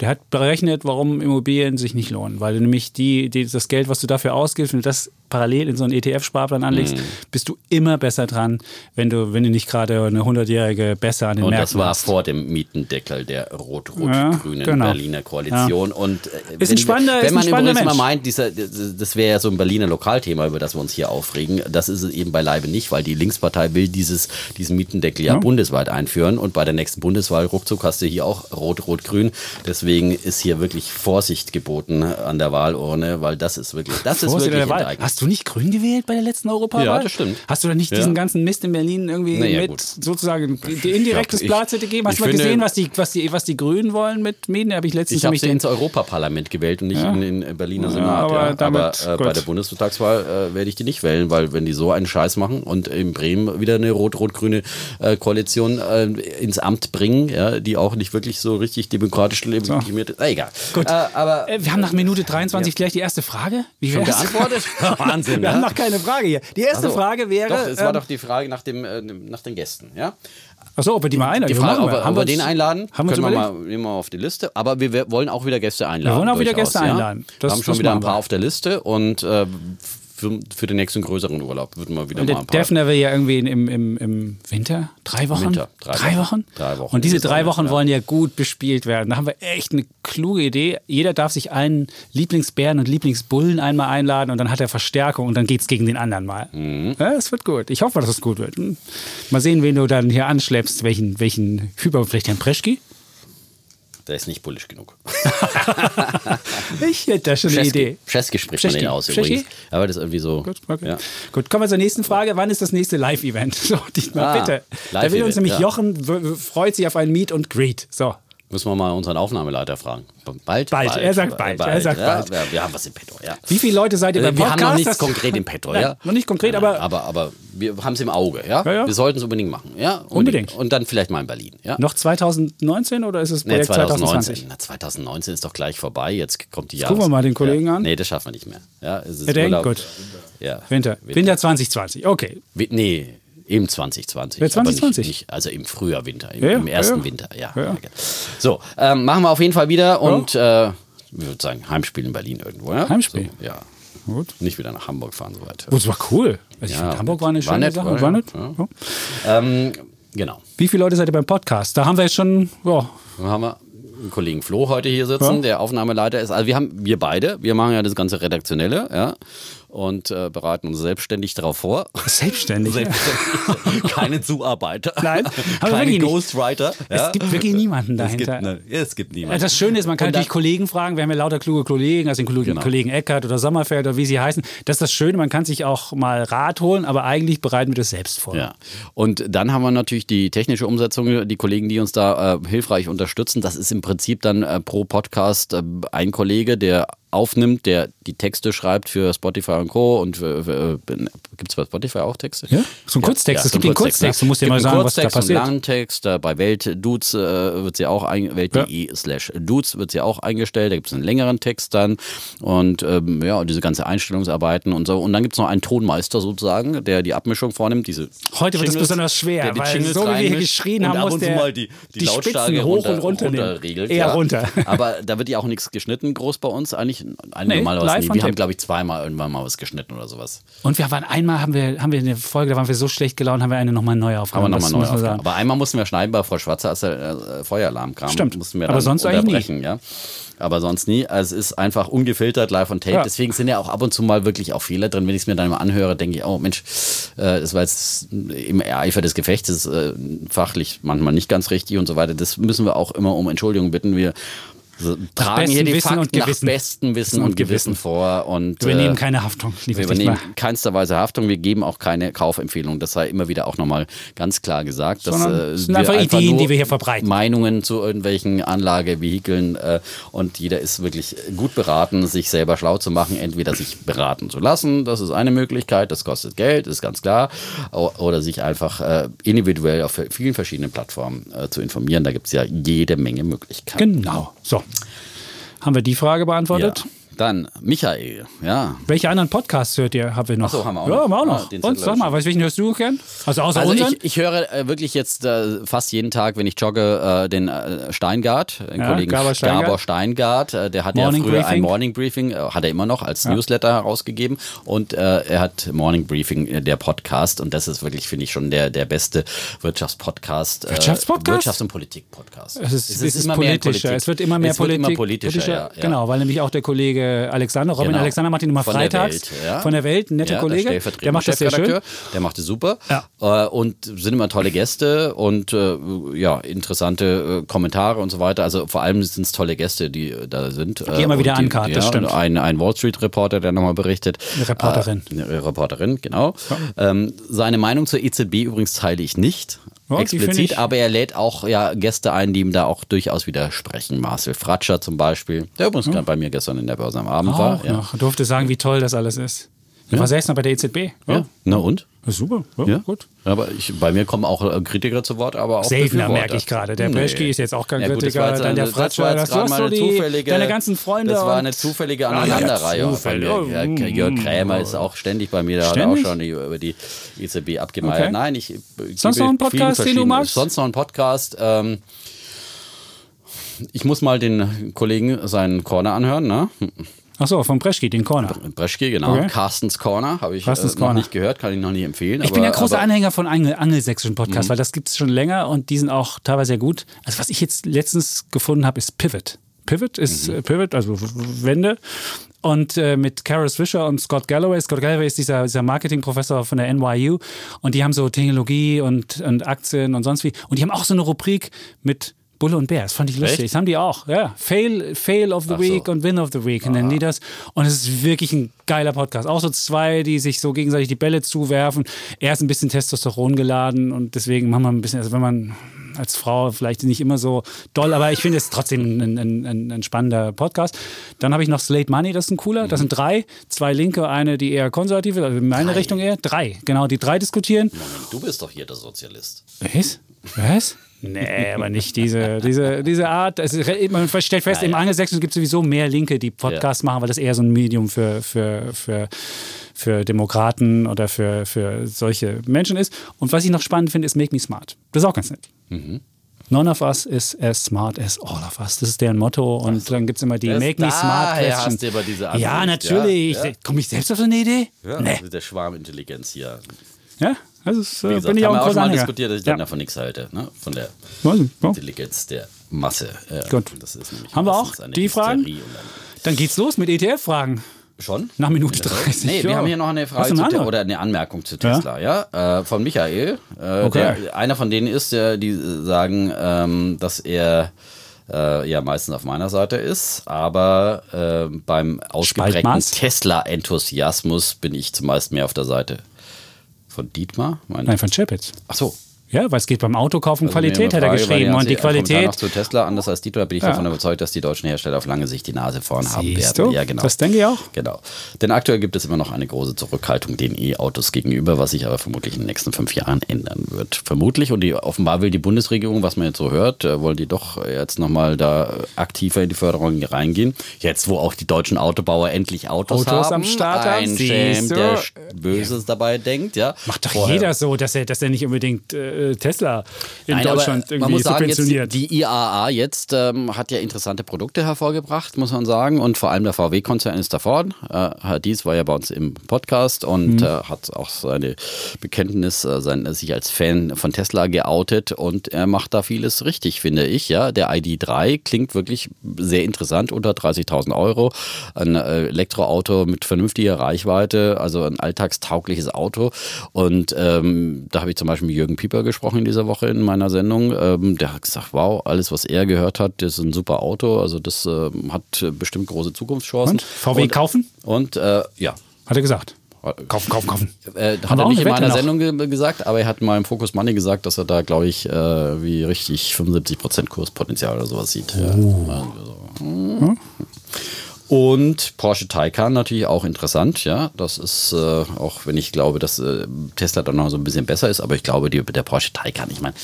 Der hat berechnet, warum Immobilien sich nicht lohnen, weil du nämlich die, die, das Geld, was du dafür ausgibst, wenn du das parallel in so einen ETF-Sparplan anlegst, Mhm. bist du immer besser dran, wenn du, wenn du nicht gerade eine 100-jährige besser an den Und das Märkten war hast. vor dem Mietendeckel der rot-rot-grünen Ja, genau. Berliner Koalition. Und äh, Ist ein wenn, spannender- ist wenn ein man spannender übrigens mal Mensch. meint, dieser, das wäre ja so ein Berliner Lokalthema, über das wir uns hier aufregen, das ist es eben beileibe nicht, weil die Linkspartei will dieses, diesen Mietendeckel ja, Ja. bundesweit einführen und bei der nächsten Bundeswahl ruckzuck hast du hier auch rot-rot-grün. Deswegen ist hier wirklich Vorsicht geboten an der Wahlurne, weil das ist wirklich, das ist wirklich Wahl. enteignet. Hast du nicht grün gewählt bei der letzten Europawahl? Ja, das stimmt. Hast du da nicht Ja. diesen ganzen Mist in Berlin irgendwie Naja, mit gut. sozusagen indirektes Ich- Blatt gegeben? Hast du mal finde- gesehen, was die, was, die, was die Grünen wollen mit Mieten? Habe ich letztens Ich habe sie ins Europaparlament gewählt und nicht in den Berliner Senat. aber Ja, aber damit- äh, bei der Bundestagswahl äh, werde ich die nicht wählen, weil wenn die so einen Scheiß machen und in Bremen wieder eine rot-rot-grüne äh, Koalition äh, ins Amt bringen, ja, die auch nicht wirklich so richtig demokratisch legitimiert ist. Ah, egal. Gut. Äh, aber Äh, Wir haben nach Minute 23 gleich die erste Frage. Wie schon geantwortet? Wahnsinn, Wir haben noch keine Frage hier. Die erste so. Frage wäre. Doch, es war ähm, doch die Frage nach, dem, äh, nach den Gästen, ja? Achso, ob wir die mal einladen. Die Frage, ob wir, Haben wir den einladen, Haben wir können wir mal, nehmen wir mal auf die Liste. Aber wir, wir wollen auch wieder Gäste einladen. Wir wollen auch wieder Gäste ja. einladen. Das- wir haben schon wieder ein paar auf der Liste und äh, für, für den nächsten größeren Urlaub würden wir wieder Und mal ein paar. Defner will ja irgendwie im, im, im Winter? Drei Wochen? Winter, drei Wochen. Drei Wochen Und diese drei Wochen wollen ja gut bespielt werden. Da haben wir echt eine kluge Idee. Jeder darf sich einen Lieblingsbären und Lieblingsbullen einmal einladen und dann hat er Verstärkung und dann geht's gegen den anderen mal. Mhm. Ja, es wird gut. Ich hoffe, dass es gut wird. Hm. Mal sehen, wen du dann hier anschleppst. Welchen, welchen Hyper, vielleicht Herrn Preschki? Der ist nicht bullisch genug. Ich hätte da schon eine Idee. Czeski spricht man Czeski. den aus Czeski? übrigens. Aber das ist irgendwie so. Gut, okay. Ja. Gut, kommen wir zur nächsten Frage. Wann ist das nächste Live-Event? So, Dietmar, Ah, bitte. Da will uns nämlich ja. Jochen freut sich auf ein Meet und Greet. So. Müssen wir mal unseren Aufnahmeleiter fragen. Bald? Bald. Er sagt bald. Er sagt ja, bald. Wir, wir haben was im Petto, ja. Wie viele Leute seid ihr beim wir Podcast? haben noch nichts konkret im Petto, Nein, ja. Noch nicht konkret, Nein, aber aber, aber wir haben es im Auge, ja. Ja, ja. Wir sollten es unbedingt machen, ja. Unbedingt. Und dann vielleicht mal in Berlin, ja. noch 2019 oder ist es Nee, Projekt 2019. 2020? Na, 2019 ist doch gleich vorbei. Jetzt kommt die gucken wir mal den Kollegen an. Nee, das schaffen wir nicht mehr. Ja, es ist Er denkt, Urlaub. gut. Ja. Winter. Winter 2020. Okay. Wi- Nee, im 2020. Ja, aber nicht- 2020. Nicht, also im Frühjahr, Winter, im, Ja, im ersten ja. Winter, ja. Ja. So, ähm, machen wir auf jeden Fall wieder und äh, ich würde sagen, Heimspiel in Berlin irgendwo. Ja? Heimspiel? So, ja. Gut. Nicht wieder nach Hamburg fahren, so weit. Oh, das war cool. Also ich finde, Hamburg war eine war schöne nett, Sache. war- War nett. ja. Ja. Ähm, genau. Wie viele Leute seid ihr beim Podcast? Da haben wir jetzt schon, ja, Dann haben wir einen Kollegen Flo heute hier sitzen, Ja. der Aufnahmeleiter ist. Also wir haben, wir beide, wir machen ja das ganze Redaktionelle, ja, und äh, bereiten uns selbstständig darauf vor. selbstständig. Selbstständig. Keine Zuarbeiter. Nein, haben wir keine. Ghostwriter. Es ja. gibt wirklich niemanden es gibt, dahinter. ne, es gibt niemanden. Das Schöne ist, man kann Und dann- natürlich Kollegen fragen. Wir haben ja lauter kluge Kollegen, also den Kollegen, Genau. Kollegen Eckert oder Sommerfeld oder wie sie heißen. Das ist das Schöne, man kann sich auch mal Rat holen, aber eigentlich bereiten wir das selbst vor. Ja. Und dann haben wir natürlich die technische Umsetzung, die Kollegen, die uns da äh, hilfreich unterstützen. Das ist im Prinzip dann äh, pro Podcast äh, ein Kollege, der aufnimmt, der die Texte schreibt für Spotify und Co. Und für, für, gibt es bei Spotify auch Texte? Ja, so ein Kurztext. Es so gibt den Kurztext. Du musst dir mal sagen, was da Kurztext und passiert. einen Langtext. Äh, bei Weltdudes äh, wird sie auch welt.de slash dudes wird sie auch eingestellt. Da gibt es einen längeren Text dann. Und ähm, ja, und diese ganze Einstellungsarbeiten und so. Und dann gibt es noch einen Tonmeister sozusagen, der die Abmischung vornimmt. Diese Heute wird es besonders schwer, weil so wie wir hier geschrien und haben, ab muss und der mal die, die, die Lautstärke Spitzen hoch und runter, runter runterregelt. Eher runter. Aber da wird ja auch nichts geschnitten groß bei uns. Eigentlich einige Nee, live nie. Wir haben, glaube ich, zweimal irgendwann mal was geschnitten oder sowas. Und wir waren einmal, haben wir, haben wir eine Folge, da waren wir so schlecht gelaunt, haben wir eine nochmal neu Aber aufgenommen. nochmal Das neu aufgenommen. Aber einmal mussten wir schneiden bei Frau Schwarzer, als der äh, Feueralarm kam. Stimmt. Mussten wir Aber sonst eigentlich nie. unterbrechen, ja. Aber sonst nie. Also es ist einfach ungefiltert, live on tape. Ja. Deswegen sind ja auch ab und zu mal wirklich auch Fehler drin. Wenn ich es mir dann mal anhöre, denke ich, oh Mensch, äh, das war jetzt im Eifer des Gefechtes äh, fachlich manchmal nicht ganz richtig und so weiter. Das müssen wir auch immer um Entschuldigung bitten. Wir so, tragen hier die Wissen Fakten nach bestem Wissen und Gewissen vor. Und, Wir übernehmen äh, keine Haftung. wir übernehmen keinster Weise Haftung, wir geben auch keine Kaufempfehlung. Das sei immer wieder auch nochmal ganz klar gesagt. Dass, Sondern äh, sind einfach Ideen, die wir hier verbreiten. Meinungen zu irgendwelchen Anlagevehikeln äh, und jeder ist wirklich gut beraten, sich selber schlau zu machen. Entweder sich beraten zu lassen, das ist eine Möglichkeit, das kostet Geld, ist ganz klar. Oder sich einfach äh, individuell auf vielen verschiedenen Plattformen äh, zu informieren. Da gibt es ja jede Menge Möglichkeiten. Genau. So. Haben wir die Frage Ja. Dann Michael, ja. Welche anderen Podcasts hört ihr? Haben wir noch? Ach so, haben wir auch ja, noch. haben wir auch Ah, noch. den Und sag mal, was, welchen hörst du gern? Also außer Also unseren? ich, ich höre äh, wirklich jetzt äh, fast jeden Tag, wenn ich jogge, äh, den äh, Steingart, den Ja, Kollegen Gabor Steingart. Gabor Steingart. Äh, der hat Morning ja früher ein Briefing. Morning Briefing, äh, hat er immer noch als Newsletter herausgegeben. Und er hat Morning Briefing, der Podcast. Und das ist wirklich, finde ich, schon der, der beste Wirtschaftspodcast. Wirtschaftspodcast? Wirtschafts- und Politik-Podcast. es ist, es ist immer mehr in politischer. Es wird immer mehr es Politik. immer politischer. ja, ja. Genau, weil nämlich auch der Kollege Alexander, Robin Genau. Alexander macht ihn immer Von der freitags. Welt, ja. Von der Welt, ein netter Ja, Kollege. stellvertretende Der macht das sehr schön. Der macht es super. Ja. Äh, und sind immer tolle Gäste und äh, ja, interessante äh, Kommentare und so weiter. Also vor allem sind es tolle Gäste, die äh, da sind. Die immer wieder ankarten, das stimmt. Ein, ein Wall Street Reporter, der nochmal berichtet. Eine Reporterin. Äh, eine Reporterin, genau. Ähm, seine Meinung zur EZB übrigens teile ich nicht. Ja, explizit, ich- aber er lädt auch ja, Gäste ein, die ihm da auch durchaus widersprechen. Marcel Fratscher zum Beispiel, der übrigens gerade bei mir gestern in der Börse am Abend war. Auch noch. Durfte sagen, wie toll das alles ist. Er war selbst noch bei der EZB. Ja. Na und? Super, ja, Ja, gut. Aber ich, bei mir kommen auch äh, Kritiker zu Wort, aber auch Seltener merke ich gerade. Der Nee. Ist jetzt auch kein Ja, gut, Kritiker. dann der eine- Fratscher. das war jetzt gerade zufällige, deine ganzen Freunde. Das war eine zufällige Ah, ja, ja. Ja, Jörg Krämer ist auch ständig bei mir, der hat auch Ständig? schon über die EZB abgemeiert. Okay. Nein, ich. Sonst noch vielen Podcast, den du magst? Sonst noch einen Podcast. Ähm, ich muss mal den Kollegen seinen Corner anhören, ne? Achso, von Breschke, den Corner. Breschke, genau. Okay. Carstens Corner habe ich Carstens äh, noch Corner. nicht gehört, kann ich noch nie empfehlen. Ich aber, bin ja großer Anhänger von Angel, angelsächsischen Podcasts, weil das gibt es schon länger und die sind auch teilweise sehr gut. Also was ich jetzt letztens gefunden habe, ist Pivot. Pivot ist äh, Pivot, also Wende. Und äh, mit Karis Fisher und Scott Galloway. Scott Galloway ist dieser, dieser Marketingprofessor von der NYU. Und die haben so Technologie und, und Aktien und sonst wie. Und die haben auch so eine Rubrik mit Bulle und Bär. Das fand ich lustig. Echt? Das haben die auch. Ja. Fail, Fail of the Ach so. Week und Win of the Week nennen die das. Und es ist wirklich ein geiler Podcast. Auch so zwei, die sich so gegenseitig die Bälle zuwerfen. Er ist ein bisschen Testosteron geladen und deswegen machen wir ein bisschen, also wenn man als Frau vielleicht nicht immer so doll, aber ich finde es trotzdem ein, ein, ein, ein spannender Podcast. Dann habe ich noch Slate Money, das ist ein cooler. Das sind drei, zwei Linke, eine, die eher konservativ ist, also in meine Richtung eher. Drei, genau, die drei diskutieren. Moment, du bist doch hier der Sozialist. Was? Was? Nee, aber nicht diese, diese, diese Art. Es man stellt fest, im Angelsächsischen gibt es sowieso mehr Linke, die Podcasts machen, weil das eher so ein Medium für, für, für, für Demokraten oder für, für solche Menschen ist. Und was ich noch spannend finde, ist Make Me Smart. Das ist auch ganz nett. None of us is as smart as all of us. Das ist deren Motto. Und dann gibt es immer die Make Me Smart Question. hast du aber diese ja, Ansicht, natürlich. ja, ja. Komme ich selbst auf so eine Idee? Ja, Nee. also der Schwarmintelligenz hier. Ja, also ist, Wie äh, gesagt, bin ich auch haben ein wir auch schon mal diskutiert, dass ich ja. dann davon nichts halte. Ne? Von der ja. Intelligenz der Masse. Ja, Gut. Das ist nämlich Haben wir auch eine die Fragen? Dann- Dann geht's los mit ETF-Fragen. Schon? Nach Minute 30. Nee, wir ja. haben hier noch eine Frage andere? oder eine Anmerkung zu Tesla, ja, äh, von Michael. Äh, Okay. der, einer von denen ist, der, die sagen, ähm, dass er äh, ja meistens auf meiner Seite ist, aber äh, beim ausgeprägten? Tesla-Enthusiasmus bin ich zumeist mehr auf der Seite von Dietmar. Nein, von Chapitz. Ach so. Ja, weil es geht beim Autokaufen um Qualität, hat er geschrieben. Und die Qualität. Noch zu Tesla, anders als Dieter, bin ich davon überzeugt, dass die deutschen Hersteller auf lange Sicht die Nase vorn haben Siehst werden. du? Ja, genau. Das denke ich auch. Genau. Denn aktuell gibt es immer noch eine große Zurückhaltung den E-Autos gegenüber, was sich aber vermutlich in den nächsten fünf Jahren ändern wird. Vermutlich. Und die, offenbar will die Bundesregierung, was man jetzt so hört, äh, wollen die doch jetzt nochmal da aktiver in die Förderung reingehen. Jetzt, wo auch die deutschen Autobauer endlich Autos, Autos haben. am Start haben, Ein du? der Böses dabei denkt. Ja. Macht doch Vorher- jeder so, dass er, dass er nicht unbedingt äh, Tesla in Nein, Deutschland man irgendwie muss sagen, jetzt subventioniert. die, die IAA jetzt ähm, hat ja interessante Produkte hervorgebracht, muss man sagen. Und vor allem der VW-Konzern ist da vorn. Äh, dies war ja bei uns im Podcast und Mhm. äh, hat auch seine Bekenntnis, äh, sein, sich als Fan von Tesla geoutet und er macht da vieles richtig, finde ich. Ja, der ID3 klingt wirklich sehr interessant, unter 30.000 Euro. Ein äh, Elektroauto mit vernünftiger Reichweite, also ein alltagstaugliches Auto. Und ähm, da habe ich zum Beispiel mit Jürgen Pieper gesprochen in dieser Woche in meiner Sendung. Ähm, der hat gesagt, wow, alles, was er gehört hat, das ist ein super Auto. Also das ähm, hat äh, bestimmt große Zukunftschancen. Und? VW kaufen? Und äh, ja. Hat er gesagt. Kaufen, kaufen, kaufen. Äh, hat er nicht in meiner noch. Sendung ge gesagt, aber er hat mal im Focus Money gesagt, dass er da, glaube ich, äh, wie richtig 75% Kurspotenzial oder sowas sieht. Ja. Also, Und Porsche Taycan natürlich auch interessant, ja. Das ist äh, auch, wenn ich glaube, dass äh, Tesla dann noch so ein bisschen besser ist, aber ich glaube, die, der Porsche Taycan, ich meine,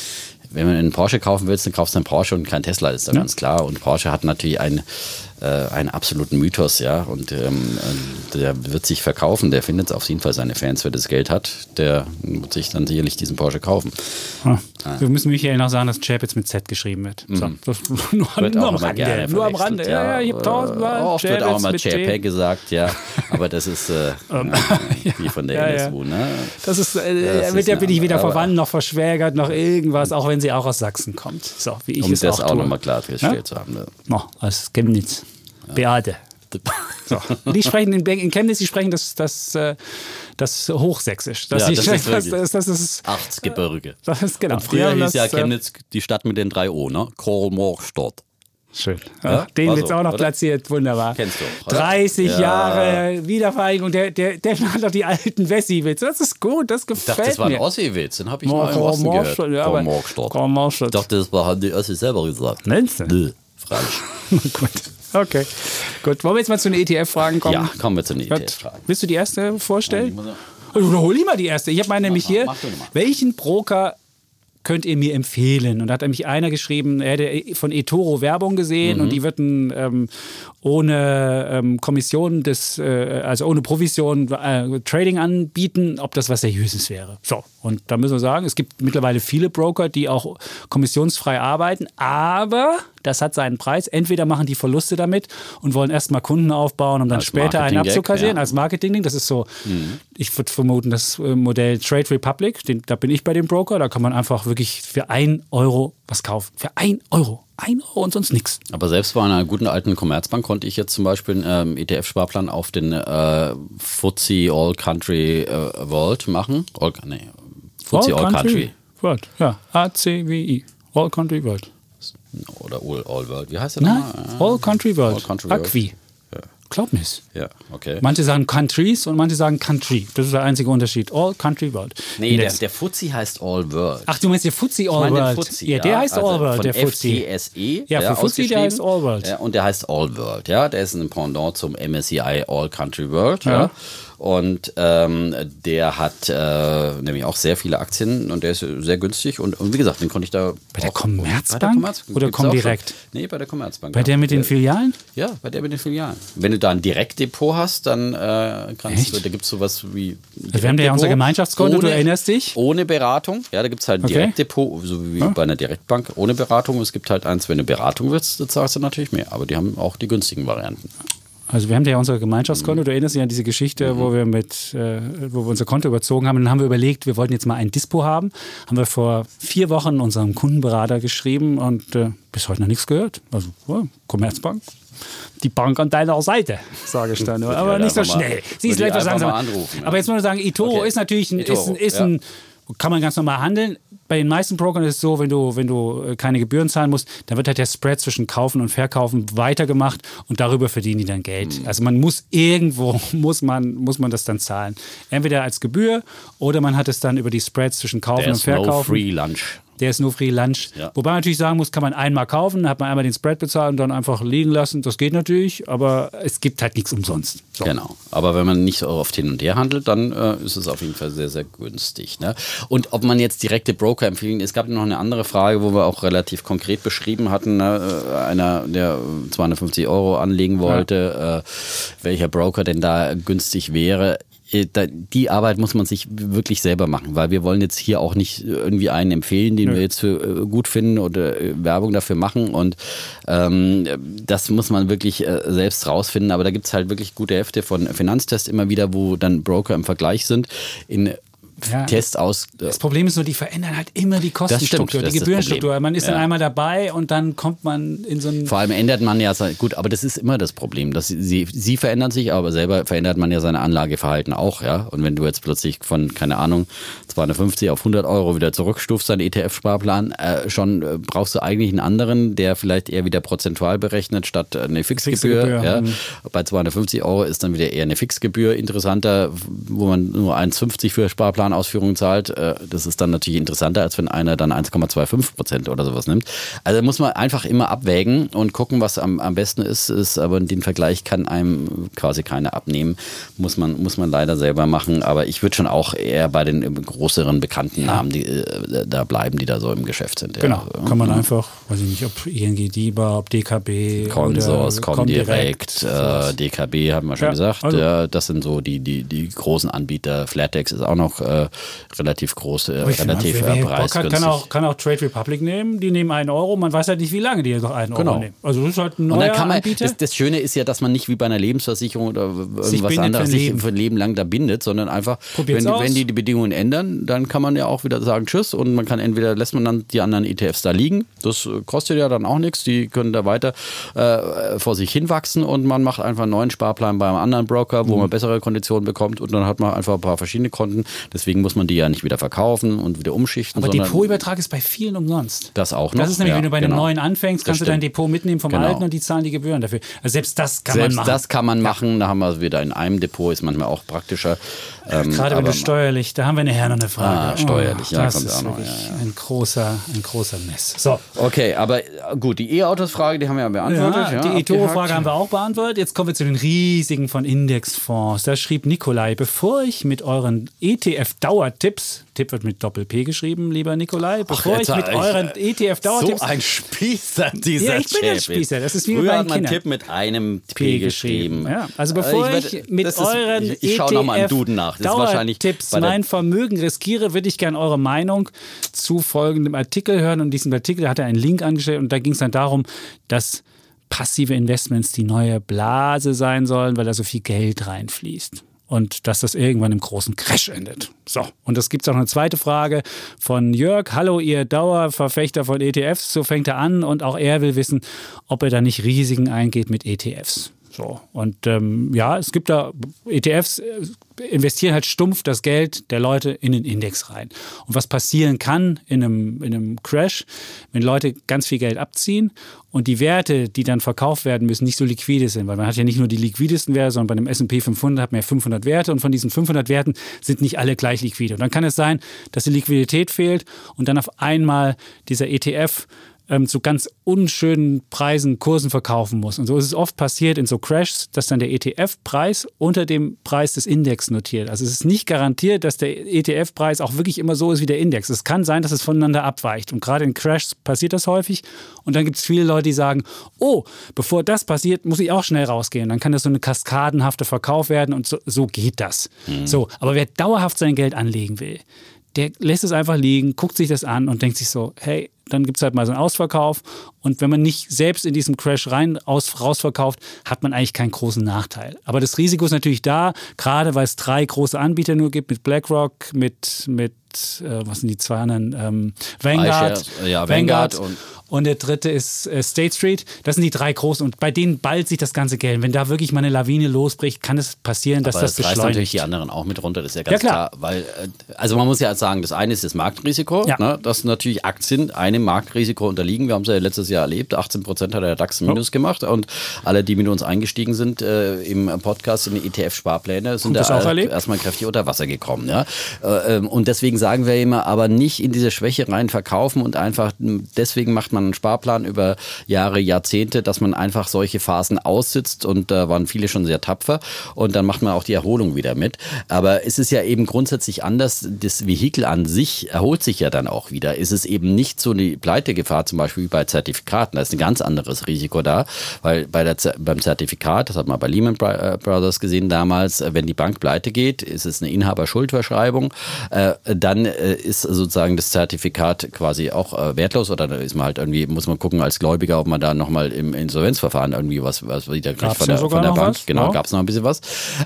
wenn man einen Porsche kaufen willst, dann kaufst du einen Porsche und keinen Tesla, ist dann ganz klar. Und Porsche hat natürlich einen, äh, einen absoluten Mythos, ja. Und ähm, äh, der wird sich verkaufen, der findet auf jeden Fall seine Fans, wer das Geld hat, der wird sich dann sicherlich diesen Porsche kaufen. Ah. Wir müssen Michael noch sagen, dass Chapitz mit Z geschrieben wird. So, das, nur, Wird nur am Rande. Nur am Rande. Ja, ja, ich habe tausendmal Oft wird auch mal. JPEG gesagt, ja. Aber das ist äh, wie von der Ja. NSU, ne? Das ist, äh, Das mit der bin ich weder verwandt noch verschwägert noch irgendwas, auch wenn sie auch aus Sachsen kommt. So, wie ich Um es das auch auch nochmal klargestellt zu haben. Ne? No, aus Chemnitz. Beate. So. Die sprechen in, in Chemnitz, die sprechen das, das, äh, das Hochsächsisch. Das, Ja, das ist das, das, das ist, Achtsgebirge. das ist genau. Und früher hieß ja das, äh, Chemnitz die Stadt mit den drei O, ne? Kolmorstadt. Schön. Ja, Den war wird's so, auch noch oder? platziert. Wunderbar. Kennst du oder? 30 Ja. Jahre Wiedervereinigung. Der, der, der hat doch die alten Wessi-Witze. Das ist gut. Das Ich gefällt dachte, das war ein mir. Ossi-Witz, den habe ich Mo- mal im Osten gehört. Ja. Ich dachte, das war, haben die Ossi selber gesagt. Meinst du? Nö, falsch. gut. Okay. Gut. Wollen wir jetzt mal zu den ETF-Fragen kommen? Ja, kommen wir zu den. ETF-Fragen. Willst du die erste vorstellen? Hol ich mal die erste. Ich habe meine nämlich hier. Welchen Broker könnt ihr mir empfehlen? Und da hat nämlich einer geschrieben, er hätte von eToro Werbung gesehen Mhm. und die würden ähm, ohne ähm, Kommission des, äh, also ohne Provision äh, Trading anbieten, ob das was Seriöses wäre. So, und da müssen wir sagen, es gibt mittlerweile viele Broker, die auch kommissionsfrei arbeiten, aber das hat seinen Preis. Entweder machen die Verluste damit und wollen erstmal Kunden aufbauen, um dann Als später einen abzukassieren, ja. Mhm. als Marketing-Ding. Das ist so, ich würde vermuten, das äh, Modell Trade Republic, den, da bin ich bei dem Broker, da kann man einfach wirklich für ein Euro was kaufen. Für ein Euro. Ein Euro und sonst nichts. Aber selbst bei einer guten alten Commerzbank konnte ich jetzt zum Beispiel einen ähm, ETF-Sparplan auf den äh, FTSE All Country äh, World machen. All, nee, FTSE All, Country. World. Ja, A-C-W-I. All Country World. Oder All, All World. Wie heißt der Nein, nochmal? All Country World. All Country World. Acqui. Ja. Glaub mir's. Ja, okay. Manche sagen Countries und manche sagen Country. Das ist der einzige Unterschied. All Country World. Nee, der, Index. der FTSE heißt All World. Ach, du meinst der Ich All meine den World? FTSE, ja, der heißt also All World, der FTSE. FTSE. Ja, für FTSE, der heißt All World. Ja, und der heißt All World, ja. Der ist ein Pendant zum MSCI All Country World, ja. Ja. Und ähm, der hat äh, nämlich auch sehr viele Aktien und der ist sehr günstig. Und, und wie gesagt, den konnte ich da. Bei der Commerzbank? Oder Gibt's auch Comdirect? schon. Nee, bei der Commerzbank. Bei ja. der mit den Ja. Filialen? Ja, bei der mit den Filialen. Wenn du da ein Direktdepot hast, dann äh, kannst du, da gibt es sowas wie. Wir haben ja unser Gemeinschaftskonto, du erinnerst dich? Ohne Beratung. Ja, da gibt es halt ein Okay. Direktdepot, so wie bei einer Direktbank, ohne Beratung. Es gibt halt eins, wenn du Beratung willst, zahlst du natürlich mehr. Aber die haben auch die günstigen Varianten. Also wir haben ja unser Gemeinschaftskonto, du erinnerst dich an diese Geschichte, wo wir mit, äh, wo wir unser Konto überzogen haben. Und dann haben wir überlegt, wir wollten jetzt mal ein Dispo haben. Haben wir vor vier Wochen unserem Kundenberater geschrieben und äh, bis heute noch nichts gehört. Also ja, Commerzbank. Die Bank an deiner Seite, sage ich dann. Aber halt nicht so schnell. Sie ist etwas langsam. anrufen, ja. Aber jetzt muss man sagen, eToro Okay. ist natürlich ein, ist, eToro, ein, ist ja. ein kann man ganz normal handeln. Bei den meisten Brokern ist es so, wenn du, wenn du äh, keine Gebühren zahlen musst, dann wird halt der Spread zwischen Kaufen und Verkaufen weitergemacht und darüber verdienen die dann Geld. Mhm. Also man muss irgendwo, muss man, muss man das dann zahlen. Entweder als Gebühr oder man hat es dann über die Spreads zwischen Kaufen und There's no Verkaufen. free lunch. Der ist nur Free Lunch. Ja. Wobei man natürlich sagen muss, kann man einmal kaufen, dann hat man einmal den Spread bezahlt und dann einfach liegen lassen. Das geht natürlich, aber es gibt halt nichts umsonst. So. Genau. Aber wenn man nicht so oft hin und her handelt, dann äh, ist es auf jeden Fall sehr, sehr günstig. Ne? Und ob man jetzt direkte Broker empfehlen, es gab noch eine andere Frage, wo wir auch relativ konkret beschrieben hatten, ne? Äh, einer, der 250 Euro anlegen wollte, äh, welcher Broker denn da günstig wäre. Äh, Die Arbeit muss man sich wirklich selber machen, weil wir wollen jetzt hier auch nicht irgendwie einen empfehlen, den wir jetzt für äh, gut finden oder äh, Werbung dafür machen. Und ähm, das muss man wirklich äh, selbst rausfinden. Aber da gibt es halt wirklich gute Hefte von Finanztest immer wieder, wo dann Broker im Vergleich sind. In Ja. Test aus. äh, Das Problem ist nur, die verändern halt immer die Kostenstruktur, das die Gebührenstruktur. Man ist dann Ja. einmal dabei und dann kommt man in so ein. Vor allem ändert man ja, sein- gut, aber das ist immer das Problem. Dass sie, sie, verändern sich, aber selber verändert man ja sein Anlageverhalten auch, ja. Und wenn du jetzt plötzlich von, keine Ahnung, 250 auf 100 Euro wieder zurückstufst, deinen ETF-Sparplan, äh, schon äh, brauchst du eigentlich einen anderen, der vielleicht eher wieder prozentual berechnet, statt eine Fixgebühr. Fixgebühr, ja. mhm. Bei 250 Euro ist dann wieder eher eine Fixgebühr interessanter, wo man nur 1,50 für Sparplanausführungen zahlt. Äh, Das ist dann natürlich interessanter, als wenn einer dann 1,25 Prozent oder sowas nimmt. Also muss man einfach immer abwägen und gucken, was am, am besten ist, ist. Aber den Vergleich kann einem quasi keiner abnehmen. Muss man, muss man leider selber machen. Aber ich würde schon auch eher bei den größeren bekannten Namen die, äh, da bleiben, die da so im Geschäft sind. ja. Genau, kann man einfach, weiß ich nicht, ob ING DIBA, ob DKB Consors, Comdirect, äh, DKB haben wir schon Ja, gesagt. also- ja, das sind so die, die, die großen Anbieter. Flatex ist auch noch äh, relativ groß, äh, relativ wer, äh, Bock hat, preisgünstig. kann auch, kann auch Trade Republic nehmen. Die nehmen einen Euro. Man weiß halt nicht, wie lange die noch einen Euro Genau. nehmen. Also das ist halt ein und neuer dann kann man, Anbieter. das, das Schöne ist ja, dass man nicht wie bei einer Lebensversicherung oder irgendwas anderes sich Leben. für ein Leben lang da bindet, sondern einfach, wenn, wenn die die Bedingungen ändern, dann kann man ja auch wieder sagen Tschüss und man kann entweder lässt man dann die anderen ETFs da liegen, das äh, kostet ja dann auch nichts, die können da weiter äh, vor sich hinwachsen und man macht einfach einen neuen Sparplan beim anderen Broker, wo man bessere Konditionen bekommt und dann hat man einfach ein paar verschiedene Konten. Das deswegen muss man die ja nicht wieder verkaufen und wieder umschichten. Aber Depotübertrag ist bei vielen umsonst. Das auch noch. Das ist nämlich, ja, wenn du bei einem genau. neuen anfängst, kannst du dein. Depot mitnehmen vom Genau. alten und die zahlen die Gebühren dafür. Also selbst das kann Selbst man machen. das kann man machen. Da haben wir es wieder in einem Depot, ist manchmal auch praktischer. Ähm, Gerade wenn du steuerlich, da haben wir nachher noch eine Frage. Ah, steuerlich, ja, das ist noch, wirklich ja, ein großer, ein großer Mess. So, Okay, aber äh, gut, die E-Autos-Frage, die haben wir ja beantwortet. ja, Ja, die eToro-Frage haben wir auch beantwortet. Jetzt kommen wir zu den riesigen von Indexfonds. Da schrieb Nikolai, bevor ich mit euren ETF-Dauertipps, Tipp wird mit Doppel-P geschrieben, lieber Nikolai, bevor jetzt ich mit ich- euren So ETF-Dauertipps ein Spießer, dieser Ja, ich bin ein. Spießer, das ist wie bei Früher meinen hat man Kindern. Tipp mit einem P, geschrieben. Ja, also bevor Äh, ich, werd- mit ist- euren Ich, ich schaue nochmal im Duden nach. Das ist wahrscheinlich Dauertipps bei der mein Vermögen riskiere, würde ich gerne eure Meinung zu folgendem Artikel hören. Und diesen Artikel hat er einen Link angestellt und da ging es dann darum, dass passive Investments die neue Blase sein sollen, weil da so viel Geld reinfließt. Und dass das irgendwann im großen Crash endet. So, und es gibt auch eine zweite Frage von Jörg. Hallo, ihr Dauerverfechter von ETFs. So fängt er an und auch er will wissen, ob er da nicht Risiken eingeht mit ETFs. So, und ähm, ja, es gibt da ETFs, äh, investieren halt stumpf das Geld der Leute in den Index rein. Und was passieren kann in einem, in einem Crash, wenn Leute ganz viel Geld abziehen und die Werte, die dann verkauft werden müssen, nicht so liquide sind, weil man hat ja nicht nur die liquidesten Werte, sondern bei einem S&P 500 hat man ja 500 Werte und von diesen 500 Werten sind nicht alle gleich liquide. Und dann kann es sein, dass die Liquidität fehlt und dann auf einmal dieser ETF ähm, zu ganz unschönen Preisen, Kursen verkaufen muss. Und so ist es oft passiert in so Crashs, dass dann der ETF-Preis unter dem Preis des Index notiert. Also es ist nicht garantiert, dass der ETF-Preis auch wirklich immer so ist wie der Index. Es kann sein, dass es voneinander abweicht. Und gerade in Crashs passiert das häufig. Und dann gibt es viele Leute, die sagen, oh, bevor das passiert, muss ich auch schnell rausgehen. Dann kann das so eine kaskadenhafte Verkauf werden und so, so geht das. So, aber wer dauerhaft sein Geld anlegen will, der lässt es einfach liegen, guckt sich das an und denkt sich so, hey, dann gibt es halt mal so einen Ausverkauf. Und wenn man nicht selbst in diesem Crash rein aus, rausverkauft, hat man eigentlich keinen großen Nachteil. Aber das Risiko ist natürlich da, gerade weil es drei große Anbieter nur gibt, mit BlackRock, mit, mit äh, was sind die zwei anderen? Ähm, Vanguard. iShares, ja, Vanguard und- und der dritte ist äh, State Street. Das sind die drei großen. Und bei denen ballt sich das ganze Geld. Wenn da wirklich mal eine Lawine losbricht, kann es passieren, dass Aber das, das reißt natürlich beschleunigt. die anderen auch mit runter, das ist ja ganz Ja, klar. klar. Weil, äh, also man muss ja sagen, das eine ist das Marktrisiko, Ja. ne, dass natürlich Aktien einem Marktrisiko unterliegen. Wir haben es ja letztes Jahr erlebt, 18 Prozent hat der DAX Minus gemacht und alle, die mit uns eingestiegen sind äh, im Podcast in die ETF-Sparpläne, sind das da äh, erlebt? erstmal kräftig unter Wasser gekommen. Ja? Äh, ähm, und deswegen sagen wir immer, aber nicht in diese Schwäche rein verkaufen und einfach, deswegen macht man einen Sparplan über Jahre, Jahrzehnte, dass man einfach solche Phasen aussitzt und da waren viele schon sehr tapfer und dann macht man auch die Erholung wieder mit. Aber es ist ja eben grundsätzlich anders, das Vehikel an sich erholt sich ja dann auch wieder. Es ist eben nicht so eine Pleitegefahr zum Beispiel wie bei Zertifikaten, da ist ein ganz anderes Risiko da, weil bei der, beim Zertifikat, das hat man bei Lehman äh, Brothers gesehen damals, äh, wenn die Bank pleite geht, ist es eine Inhaberschuldverschreibung, äh, dann ist sozusagen das Zertifikat quasi auch wertlos oder da ist man halt irgendwie, muss man gucken als Gläubiger, ob man da nochmal im Insolvenzverfahren irgendwie was, was wieder kriegt von der, von der Bank. was? Genau, Ja. gab es noch ein bisschen was.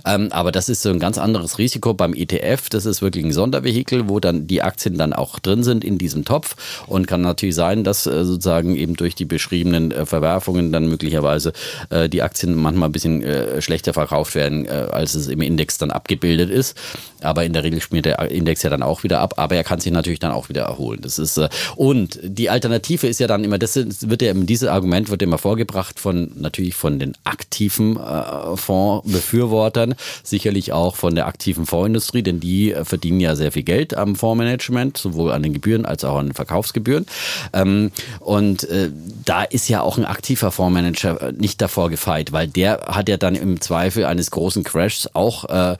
Ähm, aber das ist so ein ganz anderes Risiko beim ETF. Das ist wirklich ein Sondervehikel, wo dann die Aktien dann auch drin sind in diesem Topf und kann natürlich sein, dass äh, sozusagen eben durch die beschriebenen äh, Verwerfungen dann möglicherweise äh, die Aktien manchmal ein bisschen äh, schlechter verkauft werden, äh, als es im Index dann abgebildet ist. Aber in der Regel spielt der Index ja dann auch wieder ab, aber er kann sich natürlich dann auch wieder erholen. Das ist äh, und die Alternative ist ja dann immer, das wird ja dieses Argument wird immer vorgebracht von natürlich von den aktiven äh, Fondsbefürwortern, sicherlich auch von der aktiven Fondsindustrie, denn die äh, verdienen ja sehr viel Geld am Fondsmanagement, sowohl an den Gebühren als auch an den Verkaufsgebühren. Ähm, und äh, da ist ja auch ein aktiver Fondsmanager äh, nicht davor gefeit, weil der hat ja dann im Zweifel eines großen Crashs auch äh,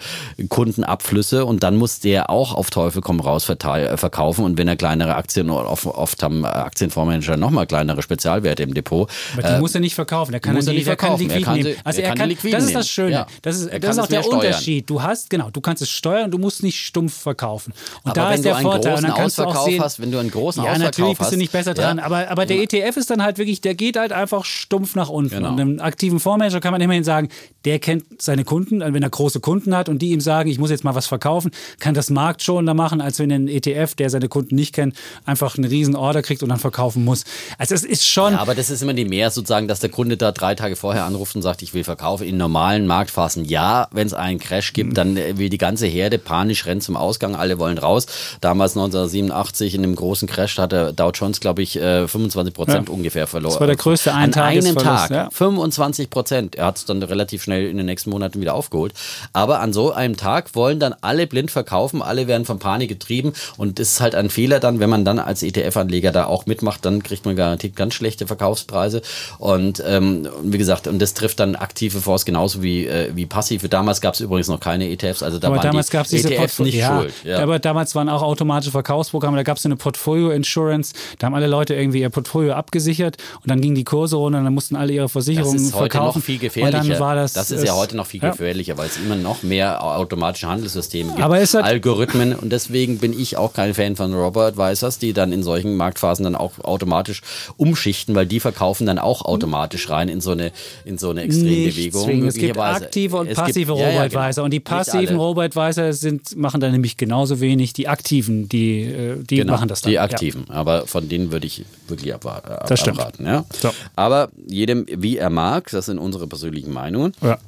Kundenabflüsse und dann muss der auch auf Teufel komm raus verteil- äh, verkaufen und wenn er kleinere Aktien oft, oft haben äh, Aktienfondsmanager nochmal kleinere Spezialwerte im Depot. Aber die muss er nicht verkaufen. Der kann, muss er er nicht, nicht der kann verkaufen. Er kann Also er er kann kann, das ist das. Schöne. Ja. Das ist, Er das ist auch der steuern. Unterschied. Du hast, genau, du kannst es steuern, du musst nicht stumpf verkaufen. Und Aber da ist der Vorteil. Und dann kannst du auch sehen, hast, wenn du einen großen ja, Ausverkauf natürlich, bist du nicht besser dran. Ja. Aber, aber der ETF ist dann halt wirklich, der geht halt einfach stumpf nach unten. Genau. Und einem aktiven Fondsmanager kann man immerhin sagen, der kennt seine Kunden, wenn er große Kunden hat und die ihm sagen, ich muss jetzt mal was verkaufen, kann das marktschonender machen, als wenn ein ETF, der seine Kunden nicht kennt, einfach eine riesen Order kriegt und dann verkaufen muss. Also es ist schon. Ja, aber das ist immer die mehr sozusagen, dass der Kunde da drei Tage vorher anruft und sagt, ich will verkaufen. In normalen Marktphasen ja, wenn es einen Crash gibt, dann will die ganze Herde panisch rennen zum Ausgang, alle wollen raus. Damals 1987 in dem großen Crash hat der Dow Jones, glaube ich, 25 äh, Prozent ja. ungefähr verloren. Das war der größte An einem Tag. Ja. 25 Prozent. Er hat es dann relativ schnell in den nächsten Monaten wieder aufgeholt. Aber an so einem Tag wollen dann alle blind verkaufen, alle werden von Panik getrieben und das ist halt ein Fehler dann, wenn man dann als ETF-Anleger da auch mitmacht, dann kriegt man garantiert ganz schlechte Verkaufspreise und ähm, wie gesagt, und das trifft dann aktive Fonds genauso wie, äh, wie passive. Damals gab es übrigens noch keine ETFs, also da aber waren damals die ETFs diese nicht ja, schuld. Ja. Aber damals waren auch automatische Verkaufsprogramme, da gab es eine Portfolio-Insurance, da haben alle Leute irgendwie ihr Portfolio abgesichert und dann gingen die Kurse runter und dann mussten alle ihre Versicherungen das ist heute verkaufen. noch viel gefährlicher. Das, das, ist ja heute noch viel gefährlicher, ja. weil es immer noch mehr automatische Handelssysteme gibt, aber es hat Algorithmen und deswegen bin ich auch kein Fan von Robo-Advisors, die dann in solchen Marktphasen dann auch automatisch umschichten, weil die verkaufen dann auch automatisch rein in so eine, in so eine Extrembewegung. Es gibt aktive und passive Robo-Advisor ja, genau. und die passiven Robo-Advisor sind, machen dann nämlich genauso wenig. Die aktiven, die, äh, die genau, machen das dann. Die aktiven, ja. aber von denen würde ich wirklich abwarten. Ab, das abraten. Ja? So. Aber jedem, wie er mag, das sind unsere persönlichen Meinungen. Ja.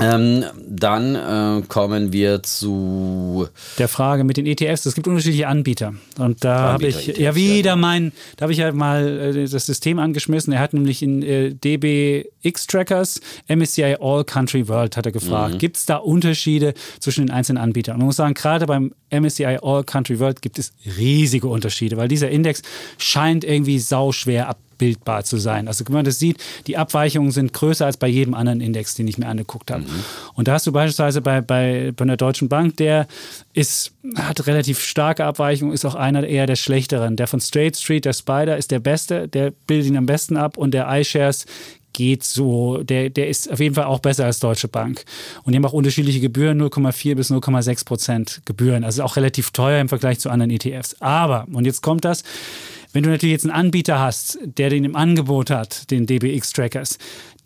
Ähm, dann äh, kommen wir zu der Frage mit den ETFs. Es gibt unterschiedliche Anbieter. Und da habe ich ETFs, ja wieder mein, da habe ich halt mal äh, das System angeschmissen. Er hat nämlich in äh, DBX Trackers MSCI All Country World hat er gefragt. Mhm. Gibt es da Unterschiede zwischen den einzelnen Anbietern? Und man muss sagen, gerade beim MSCI All Country World gibt es riesige Unterschiede, weil dieser Index scheint irgendwie sauschwer ab abbildbar zu sein. Also wenn man das sieht, die Abweichungen sind größer als bei jedem anderen Index, den ich mir angeguckt habe. Mhm. Und da hast du beispielsweise bei, bei, bei einer Deutschen Bank, der ist, hat relativ starke Abweichungen, ist auch einer eher der schlechteren. Der von Straight Street, der Spider, ist der beste, der bildet ihn am besten ab und der iShares geht so, der, der ist auf jeden Fall auch besser als Deutsche Bank. Und die haben auch unterschiedliche Gebühren, 0,4 bis 0,6 Prozent Gebühren. Also auch relativ teuer im Vergleich zu anderen ETFs. Aber, und jetzt kommt das, wenn du natürlich jetzt einen Anbieter hast, der den im Angebot hat, den DBX-Trackers,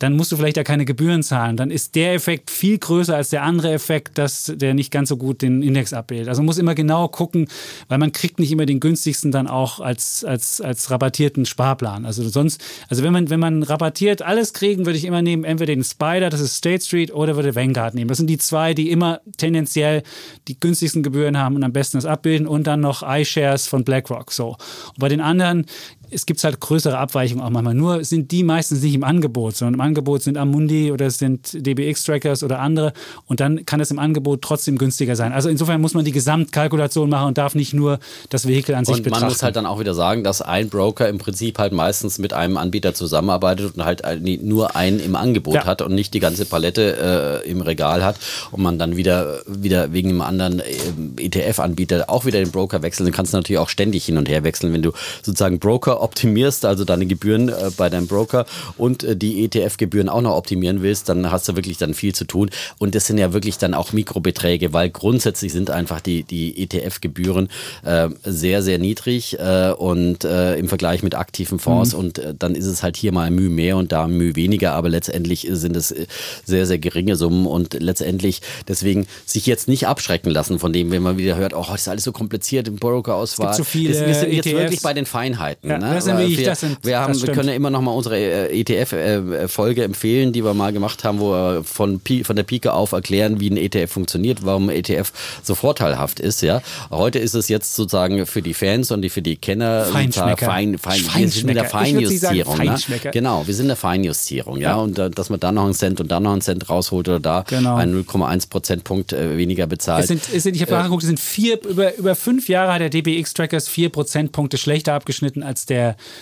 dann musst du vielleicht da keine Gebühren zahlen. Dann ist der Effekt viel größer als der andere Effekt, dass der nicht ganz so gut den Index abbildet. Also man muss immer genau gucken, weil man kriegt nicht immer den günstigsten dann auch als, als, als rabattierten Sparplan. Also sonst, also wenn man, wenn man rabattiert alles kriegen, würde ich immer nehmen, entweder den Spider, das ist State Street, oder würde Vanguard nehmen. Das sind die zwei, die immer tendenziell die günstigsten Gebühren haben und am besten das abbilden und dann noch iShares von BlackRock. So. Und bei den anderen es gibt halt größere Abweichungen auch manchmal. Nur sind die meistens nicht im Angebot, sondern im Angebot sind Amundi oder es sind DBX-Trackers oder andere. Und dann kann es im Angebot trotzdem günstiger sein. Also insofern muss man die Gesamtkalkulation machen und darf nicht nur das Vehikel an sich und betrachten. Man muss halt dann auch wieder sagen, dass ein Broker im Prinzip halt meistens mit einem Anbieter zusammenarbeitet und halt nur einen im Angebot ja. hat und nicht die ganze Palette äh, im Regal hat und man dann wieder, wieder wegen einem anderen äh, ETF-Anbieter auch wieder den Broker wechseln. Dann kannst du natürlich auch ständig hin und her wechseln, wenn du sozusagen Broker optimierst, also deine Gebühren äh, bei deinem Broker und äh, die ETF-Gebühren auch noch optimieren willst, dann hast du wirklich dann viel zu tun. Und das sind ja wirklich dann auch Mikrobeträge, weil grundsätzlich sind einfach die, die ETF-Gebühren äh, sehr, sehr niedrig äh, und äh, im Vergleich mit aktiven Fonds. Mhm. Und äh, dann ist es halt hier mal Mühe mehr und da Mühe weniger, aber letztendlich sind es sehr, sehr geringe Summen und letztendlich deswegen sich jetzt nicht abschrecken lassen von dem, wenn man wieder hört, oh, ist alles so kompliziert im Broker-Auswahl. So viele wir sind jetzt ETFs. wirklich bei den Feinheiten. Ja. Ne? Das sind wirklich, wir, das sind, wir, haben, wir können ja immer noch mal unsere äh, ETF-Folge äh, empfehlen, die wir mal gemacht haben, wo wir von, von der Pike auf erklären, wie ein ETF funktioniert, warum ein ETF so vorteilhaft ist. Ja? Heute ist es jetzt sozusagen für die Fans und die, für die Kenner Feinschmecker. Fein, fein, wir sind in der Feinjustierung. Ne? Genau, wir sind in der Feinjustierung. Ja? ja? Und äh, dass man da noch einen Cent und da noch einen Cent rausholt oder da genau. einen 0,1 Prozentpunkt weniger bezahlt. Es sind, es sind, ich habe nachgeguckt, es sind vier, über, über fünf Jahre hat der DBX-Trackers vier Prozentpunkte schlechter abgeschnitten als der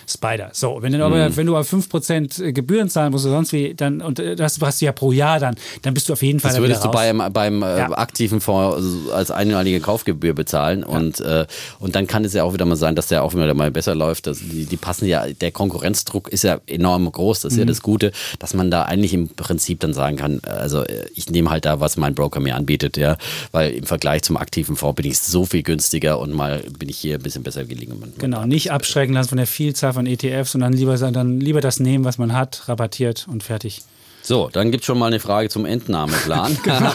Spider. So, wenn du aber, mhm. wenn du aber 5% Gebühren zahlen musst oder sonst wie, dann, und äh, das hast du ja pro Jahr dann, dann bist du auf jeden Fall Das würdest du beim, beim äh, ja. aktiven Fonds als einmalige Kaufgebühr bezahlen ja. und, äh, und dann kann es ja auch wieder mal sein, dass der auch wieder mal besser läuft. Das, die, die passen ja, der Konkurrenzdruck ist ja enorm groß, das ist mhm. ja das Gute, dass man da eigentlich im Prinzip dann sagen kann, also äh, ich nehme halt da, was mein Broker mir anbietet, ja, weil im Vergleich zum aktiven Fonds bin ich so viel günstiger und mal bin ich hier ein bisschen besser gelegen. Genau, nicht abschrecken lassen von eine Vielzahl von ETFs und dann lieber, dann lieber das nehmen, was man hat, rabattiert und fertig. So, dann gibt es schon mal eine Frage zum Entnahmeplan. genau.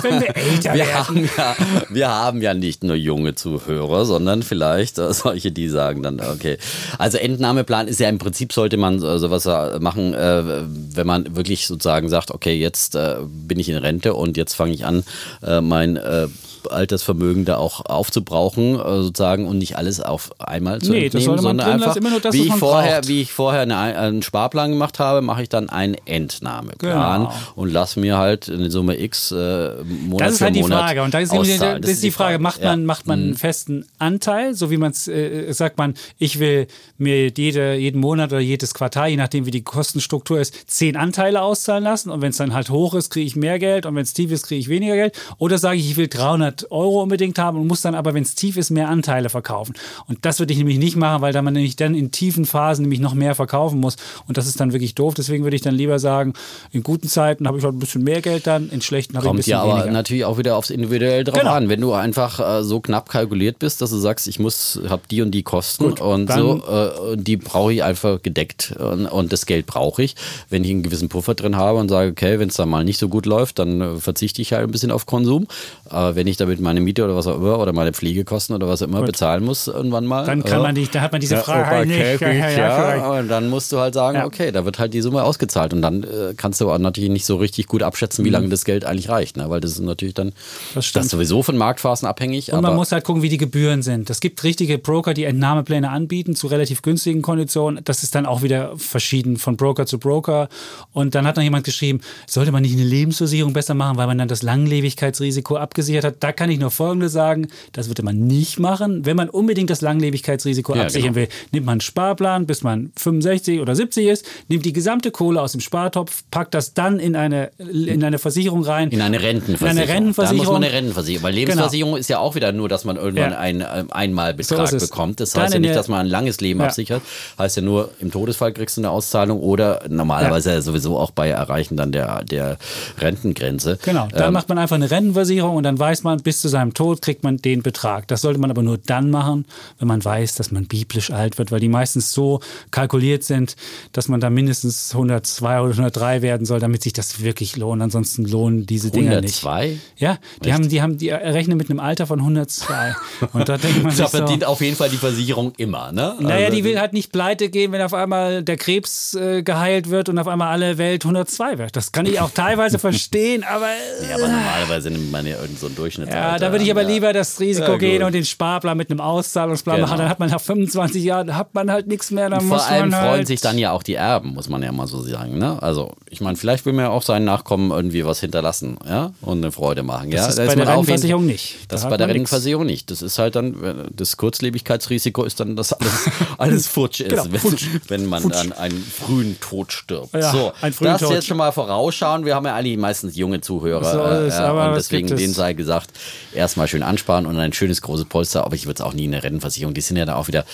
Wenn wir älter wir werden. Haben ja, wir haben ja nicht nur junge Zuhörer, sondern vielleicht äh, solche, die sagen dann, okay. Also Entnahmeplan ist ja im Prinzip, sollte man äh, sowas machen, äh, wenn man wirklich sozusagen sagt, okay, jetzt äh, bin ich in Rente und jetzt fange ich an, äh, mein äh, Altersvermögen da auch aufzubrauchen, äh, sozusagen, und nicht alles auf einmal zu nee, entnehmen, sondern einfach, immer nur das, wie, ich vorher, wie ich vorher eine, einen Sparplan gemacht habe, mache ich dann einen Entnahmeplan genau. und lasse mir halt eine Summe X äh, Monat Das ist halt die Frage. Und da ist, das, das ist die Frage, macht man, ja. macht man einen mhm. festen Anteil, so wie man es äh, sagt man, ich will mir jede, jeden Monat oder jedes Quartal, je nachdem wie die Kostenstruktur ist, zehn Anteile auszahlen lassen und wenn es dann halt hoch ist, kriege ich mehr Geld und wenn es tief ist, kriege ich weniger Geld. Oder sage ich, ich will 300 100 Euro unbedingt haben und muss dann aber, wenn es tief ist, mehr Anteile verkaufen. Und das würde ich nämlich nicht machen, weil da man nämlich dann in tiefen Phasen nämlich noch mehr verkaufen muss. Und das ist dann wirklich doof. Deswegen würde ich dann lieber sagen, in guten Zeiten habe ich halt ein bisschen mehr Geld dann, in schlechten habe ich ein bisschen ja, aber weniger. natürlich auch wieder aufs Individuell drauf genau. an. Wenn du einfach äh, so knapp kalkuliert bist, dass du sagst, ich muss, habe die und die Kosten Gut, und so, äh, die brauche ich einfach gedeckt und, und das Geld brauche ich. Wenn ich einen gewissen Puffer drin habe und sage, okay, wenn es dann mal nicht so gut läuft, dann äh, verzichte ich halt ein bisschen auf Konsum. Aber wenn ich damit meine Miete oder was auch immer oder meine Pflegekosten oder was auch immer Gut. bezahlen muss irgendwann mal. Dann kann man nicht, da hat man diese Frage halt nicht. Ja, ja, ja, und dann musst du halt sagen, okay, da wird halt die Summe ausgezahlt und dann äh, kannst du auch natürlich nicht so richtig gut abschätzen, wie mhm. lange das Geld eigentlich reicht, ne? weil das ist natürlich dann das, das sowieso von Marktphasen abhängig. Und man muss halt gucken, wie die Gebühren sind. Es gibt richtige Broker, die Entnahmepläne anbieten zu relativ günstigen Konditionen. Das ist dann auch wieder verschieden von Broker zu Broker. Und dann hat noch jemand geschrieben, sollte man nicht eine Lebensversicherung besser machen, weil man dann das Langlebigkeitsrisiko abgesichert hat. Da kann ich nur Folgendes sagen, das würde man nicht machen. Wenn man unbedingt das Langlebigkeitsrisiko ja, absichern genau. will, nimmt man einen Sparplan, bis man 65 oder 70 ist, nimmt die gesamte Kohle aus dem Spartopf, packt das dann in eine, in eine Versicherung rein. In eine Rentenversicherung. In eine Rentenversicherung. Da muss man eine Rentenversicherung, weil Lebensversicherung genau. ist ja auch wieder nur, dass man irgendwann ja. einen äh, Einmalbetrag so bekommt. Das heißt ja nicht, dass man ein langes Leben ja. absichert. Heißt ja nur, im Todesfall kriegst du eine Auszahlung oder normalerweise ja. sowieso auch bei Erreichen dann der, der Rentengrenze. Genau, dann ähm, macht man einfach eine Rentenversicherung und dann weiß man, bis zu seinem Tod kriegt man den Betrag. Das sollte man aber nur dann machen, wenn man weiß, dass man biblisch alt wird, weil die meistens so kalkuliert sind, dass man da mindestens 102 oder 103 werden soll, damit sich das wirklich lohnt. Ansonsten lohnen diese Dinger nicht. 102? Ja, die haben, die haben, die rechnen mit einem Alter von 102. Und da denkt man sich da verdient so, auf jeden Fall die Versicherung immer, ne? Naja, also, die will halt nicht pleite gehen, wenn auf einmal der Krebs äh, geheilt wird und auf einmal alle Welt 102 wird. Das kann ich auch teilweise verstehen, aber. Äh, ja, aber normalerweise nimmt man ja irgendeinen so Durchschnitt. Ja, da würde ich aber lieber das Risiko ja, gehen und den Sparplan mit einem Auszahlungsplan genau. machen. Dann hat man nach 25 Jahren hat man halt nichts mehr. Dann Vor muss allem halt freuen sich dann ja auch die Erben, muss man ja mal so sagen. Ne? Also ich meine, vielleicht will man ja auch seinen Nachkommen irgendwie was hinterlassen, ja, und eine Freude machen. Das ja? ist da bei der Rentenversicherung nicht. Das da ist bei der Rentenversicherung nicht. Das ist halt dann das Kurzlebigkeitsrisiko ist dann, dass alles, alles futsch ist, genau, wenn, wenn, man futsch. dann einen frühen Tod stirbt. Ja, so, ein das Tod. jetzt schon mal vorausschauen. Wir haben ja eigentlich meistens junge Zuhörer so äh, und deswegen denen sei gesagt, erstmal schön ansparen und ein schönes großes Polster, aber ich würde es auch nie in der Rentenversicherung. Die sind ja da auch wieder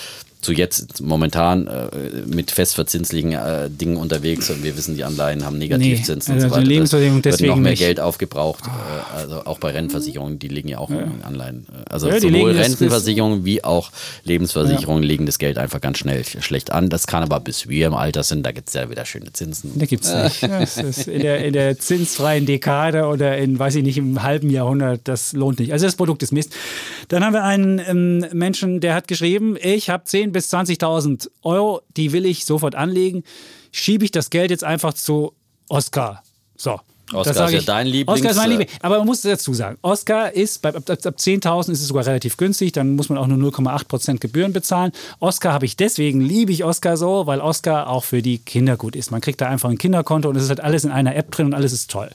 zu jetzt momentan äh, mit festverzinslichen äh, Dingen unterwegs und wir wissen, die Anleihen haben Negativzinsen nee, also und so weiter. Lebensversicherung deswegen wird noch mehr nicht. Geld aufgebraucht, äh, also auch bei Rentenversicherungen, die liegen ja auch ja. in Anleihen. Also ja, sowohl Rentenversicherungen wie auch Lebensversicherungen ja. legen das Geld einfach ganz schnell schlecht an. Das kann aber, bis wir im Alter sind, da gibt es ja wieder schöne Zinsen. Da gibt es nicht. in, der, in der zinsfreien Dekade oder in, weiß ich nicht, im halben Jahrhundert, das lohnt nicht. Also das Produkt ist Mist. Dann haben wir einen ähm, Menschen, der hat geschrieben, ich habe 10 bis 20.000 Euro, die will ich sofort anlegen. Schiebe ich das Geld jetzt einfach zu Oscar. So. Oscar ist ja dein Lieblings... Oscar ist mein Liebling. Aber man muss dazu sagen, Oscar ist, bei, ab, ab 10.000 ist es sogar relativ günstig, dann muss man auch nur 0,8% Gebühren bezahlen. Oscar habe ich deswegen, liebe ich Oscar so, weil Oscar auch für die Kinder gut ist. Man kriegt da einfach ein Kinderkonto und es ist halt alles in einer App drin und alles ist toll.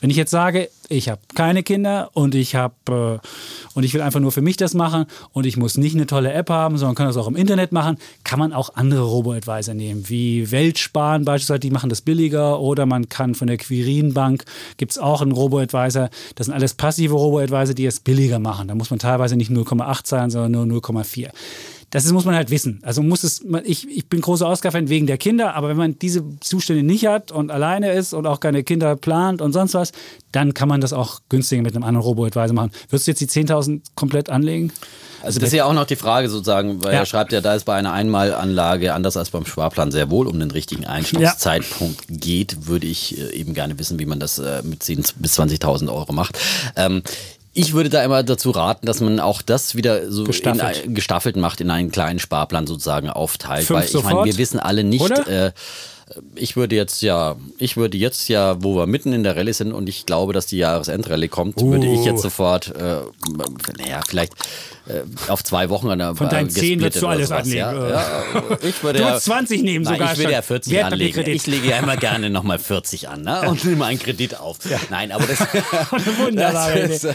Wenn ich jetzt sage, ich habe keine Kinder und ich habe äh, und ich will einfach nur für mich das machen und ich muss nicht eine tolle App haben, sondern kann das auch im Internet machen, kann man auch andere Robo-Advisor nehmen, wie Weltsparen beispielsweise, die machen das billiger oder man kann von der Quirin Bank gibt es auch einen Robo-Advisor. Das sind alles passive Robo-Advisor, die es billiger machen. Da muss man teilweise nicht 0,8 zahlen, sondern nur 0,4. Das ist, muss man halt wissen. Also muss es, ich, ich bin großer Oscar-Fan wegen der Kinder, aber wenn man diese Zustände nicht hat und alleine ist und auch keine Kinder plant und sonst was, dann kann man das auch günstiger mit einem anderen Robo-Advisor machen. Würdest du jetzt die 10.000 komplett anlegen? Also das ist ja auch noch die Frage sozusagen, weil Ja. er schreibt ja, da es bei einer Einmalanlage anders als beim Sparplan sehr wohl um den richtigen Einstiegszeitpunkt geht, würde ich äh, eben gerne wissen, wie man das äh, mit 10 bis 20.000 Euro macht. Ähm, ich würde da immer dazu raten, dass man auch das wieder so Gestaffelt. In, gestaffelt macht, in einen kleinen Sparplan sozusagen aufteilt. Fünf weil ich meine, sofort? wir wissen alle nicht, äh, ich würde jetzt ja, ich würde jetzt ja, wo wir mitten in der Rallye sind und ich glaube, dass die Jahresendrallye kommt, würde ich Uh. jetzt sofort, äh, naja, vielleicht äh, auf zwei Wochen an der Von deinen 10 würdest du alles anlegen. Ja, ja, ich würde Du ja, würdest 20 nehmen Nein, sogar ich würde ja 40 anlegen. Wertpapierkredit. Ich lege ja immer gerne nochmal 40 an ne? und nehme einen Kredit auf. Nein, aber das, das ist äh,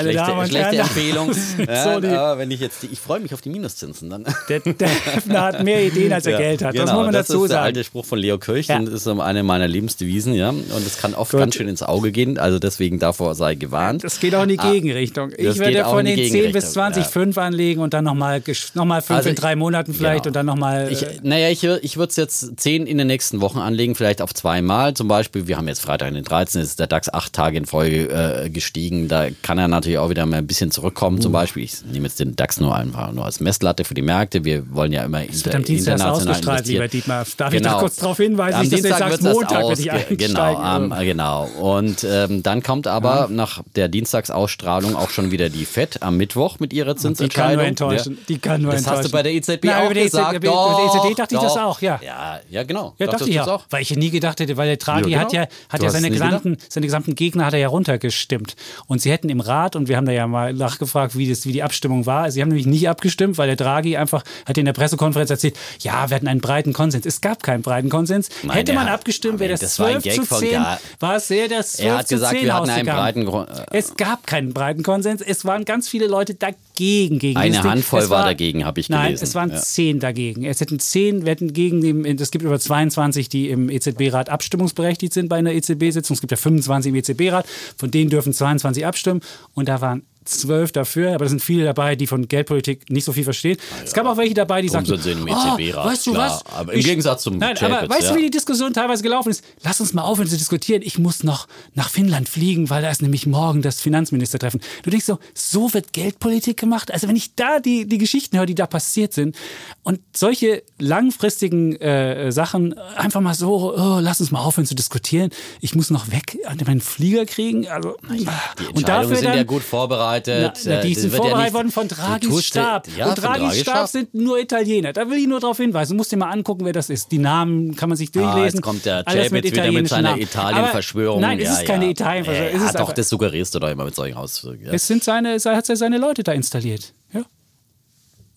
schlechte, schlechte. Empfehlung. So wenn ich jetzt, die, ich freue mich auf die Minuszinsen dann. Der, der Hefner hat mehr Ideen, als er Geld hat. das genau, muss man das dazu ist der sagen. alte Spruch von Leo Kirch, und das ist eine meiner Lebensdevisen, ja. Und das kann oft Gut. ganz schön ins Auge gehen, also deswegen davor sei gewarnt. Das geht auch in die Ah, Gegenrichtung. Ich das würde auch von den 10 bis Gegenrichtung, 20 ja. 5 anlegen und dann nochmal noch mal 5 Also in drei Monaten vielleicht genau. und dann nochmal. Ich, naja, ich, ich würde es jetzt zehn in den nächsten Wochen anlegen, vielleicht auf zweimal. Zum Beispiel, wir haben jetzt Freitag den 13. ist der DAX acht Tage in Folge äh, gestiegen. Da kann er natürlich auch wieder mal ein bisschen zurückkommen. Uh. Zum Beispiel, ich nehme jetzt den DAX nur einfach nur als Messlatte für die Märkte. Wir wollen ja immer das inter, am Dienstag ausgestrahlt, investieren. lieber Dietmar. Darf ich da Genau. kurz darauf hinweisen, Am dass du jetzt Dienstag sagst, wird das Montag werde ich Genau, am, genau. Und ähm, dann kommt aber nach der Dienstagsausstrahlung auch schon wieder die FED am Mittwoch mit ihrer die Zinsentscheidung. kann nur enttäuschen. Ja. Die kann nur das enttäuschen. hast du bei der EZB Nein, auch die EZB gesagt. über die EZB dachte ich das doch. auch, ja. Ja, ja genau. Ja, dachte ich auch? Weil ich nie gedacht hätte, weil der Draghi Ja, hat genau. ja, hat Du ja seine gesamten, seine gesamten Gegner hat er ja runtergestimmt. Und sie hätten im Rat, und wir haben da ja mal nachgefragt, wie, das, wie die Abstimmung war. Sie haben nämlich nicht abgestimmt, weil der Draghi einfach hat in der Pressekonferenz erzählt, ja, wir hatten einen breiten Konsens. Es gab keinen breiten Konsens. Nein, hätte man hat- abgestimmt, wäre das das war ein 12 Gag zu von 10, Gar- war es sehr das 12 Er hat gesagt, 10 wir hatten einen breiten Gro- äh, Es gab keinen breiten Konsens. Es waren ganz viele Leute dagegen. Gegen Eine dieses Ding. Handvoll Es war dagegen, habe ich Nein, gelesen. es waren Ja. zehn dagegen. Es hätten zehn, wir hätten gegen dem, es gibt über 22, die im EZB-Rat abstimmungsberechtigt sind bei einer EZB-Sitzung. Es gibt ja 25 im EZB-Rat, von denen dürfen 22 abstimmen. Und da waren zwölf dafür, aber da sind viele dabei, die von Geldpolitik nicht so viel verstehen. Es gab auch welche dabei, die sagten, sind sie im "Oh, weißt du klar. was? Aber im Gegensatz zum Nein, aber Chapitz, weißt ja. du, wie die Diskussion teilweise gelaufen ist? Lass uns mal aufhören zu diskutieren. Ich muss noch nach Finnland fliegen, weil da ist nämlich morgen das Finanzministertreffen. Du denkst so, so wird Geldpolitik gemacht? Also wenn ich da die, die Geschichten höre, die da passiert sind und solche langfristigen äh, Sachen einfach mal so, oh, lass uns mal aufhören zu diskutieren. Ich muss noch weg an meinen Flieger kriegen. Also, Die und Entscheidungen dafür sind dann, ja gut vorbereitet. Na, na, die Äh, sind vorbereitet worden von Draghis Stab. Ja, und Draghis Stab sind nur Italiener. Da will ich nur darauf hinweisen. Du musst dir mal angucken, wer das ist. Die Namen kann man sich durchlesen. Ah, jetzt kommt der Chapitz wieder mit seiner Namen. Italien-Verschwörung. Aber Nein, es ja, ist keine ja. Italien-Verschwörung. Ja, doch, das suggerierst du doch immer mit solchen Ausdrücken. Es sind seine, hat er seine Leute da installiert. Ja.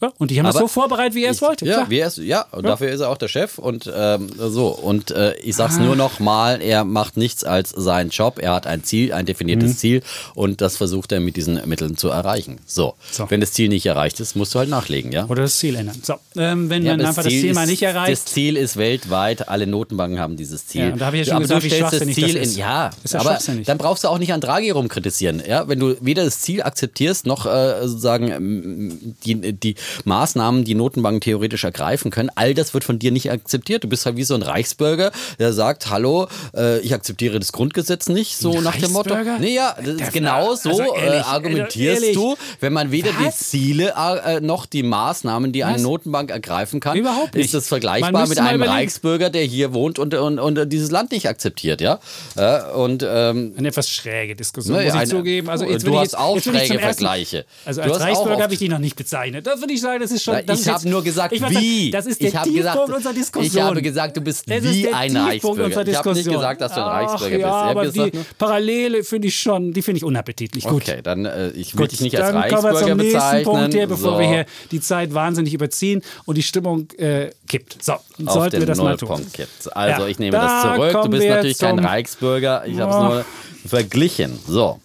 Ja und die haben das Aber so vorbereitet, wie er es wollte. Ja, wie er es, ja, und dafür ist er auch der Chef und ähm, so. Und äh, ich sag's nur noch mal, er macht nichts als seinen Job. Er hat ein Ziel, ein definiertes Mhm. Ziel und das versucht er mit diesen Mitteln zu erreichen. So. So. Wenn das Ziel nicht erreicht ist, musst du halt nachlegen, ja. Oder das Ziel ändern. So, ähm, wenn Ja, man einfach das Ziel mal ist, nicht erreicht. Das Ziel ist weltweit, alle Notenbanken haben dieses Ziel. Ja, und da habe ich ja schon aber gesagt, du wie stellst das Ziel das in, ja, ja aber dann brauchst du auch nicht an Draghi rumkritisieren, ja, wenn du weder das Ziel akzeptierst noch äh, sozusagen die, die Maßnahmen, die Notenbanken theoretisch ergreifen können, all das wird von dir nicht akzeptiert. Du bist halt wie so ein Reichsbürger, der sagt, hallo, äh, ich akzeptiere das Grundgesetz nicht, so nach dem Motto. Reichsbürger? Nee, ja, genau so also äh, ehrlich, argumentierst ehrlich. du, wenn man weder Was? die Ziele äh, noch die Maßnahmen, die eine Was? Notenbank ergreifen kann, Überhaupt nicht. ist das vergleichbar mit einem. Reichsbürger, der hier wohnt und, und, und dieses Land nicht akzeptiert, ja? Äh, und ähm, Eine etwas schräge Diskussion, ne, muss ich eine- zugeben. Also jetzt du hast jetzt, auch schräge Vergleiche. Also als Reichsbürger habe ich die noch nicht bezeichnet. Das würde ich sagen, das ist schon. Das ich habe nur gesagt, ich würde wie. Das ist der ich Tiefpunkt gesagt, unserer Diskussion. Ich habe gesagt, du bist ist wie ein Reichsbürger. Ich habe nicht gesagt, dass du ein Ach, Reichsbürger ja, bist. Ich aber gesagt, die Parallele finde ich schon, die finde ich unappetitlich. Gut. okay, dann äh, ich Gut, dich nicht als dann kommen wir Reichsbürger zum nächsten bezeichnen. Punkt hier, bevor so, wir hier die Zeit wahnsinnig überziehen und die Stimmung äh, kippt. So, auf sollten wir das mal tun. Nullpunkt kippt. Also Ja, ich nehme da das zurück. Du bist natürlich kein Reichsbürger. Ich habe Oh. es nur verglichen. So,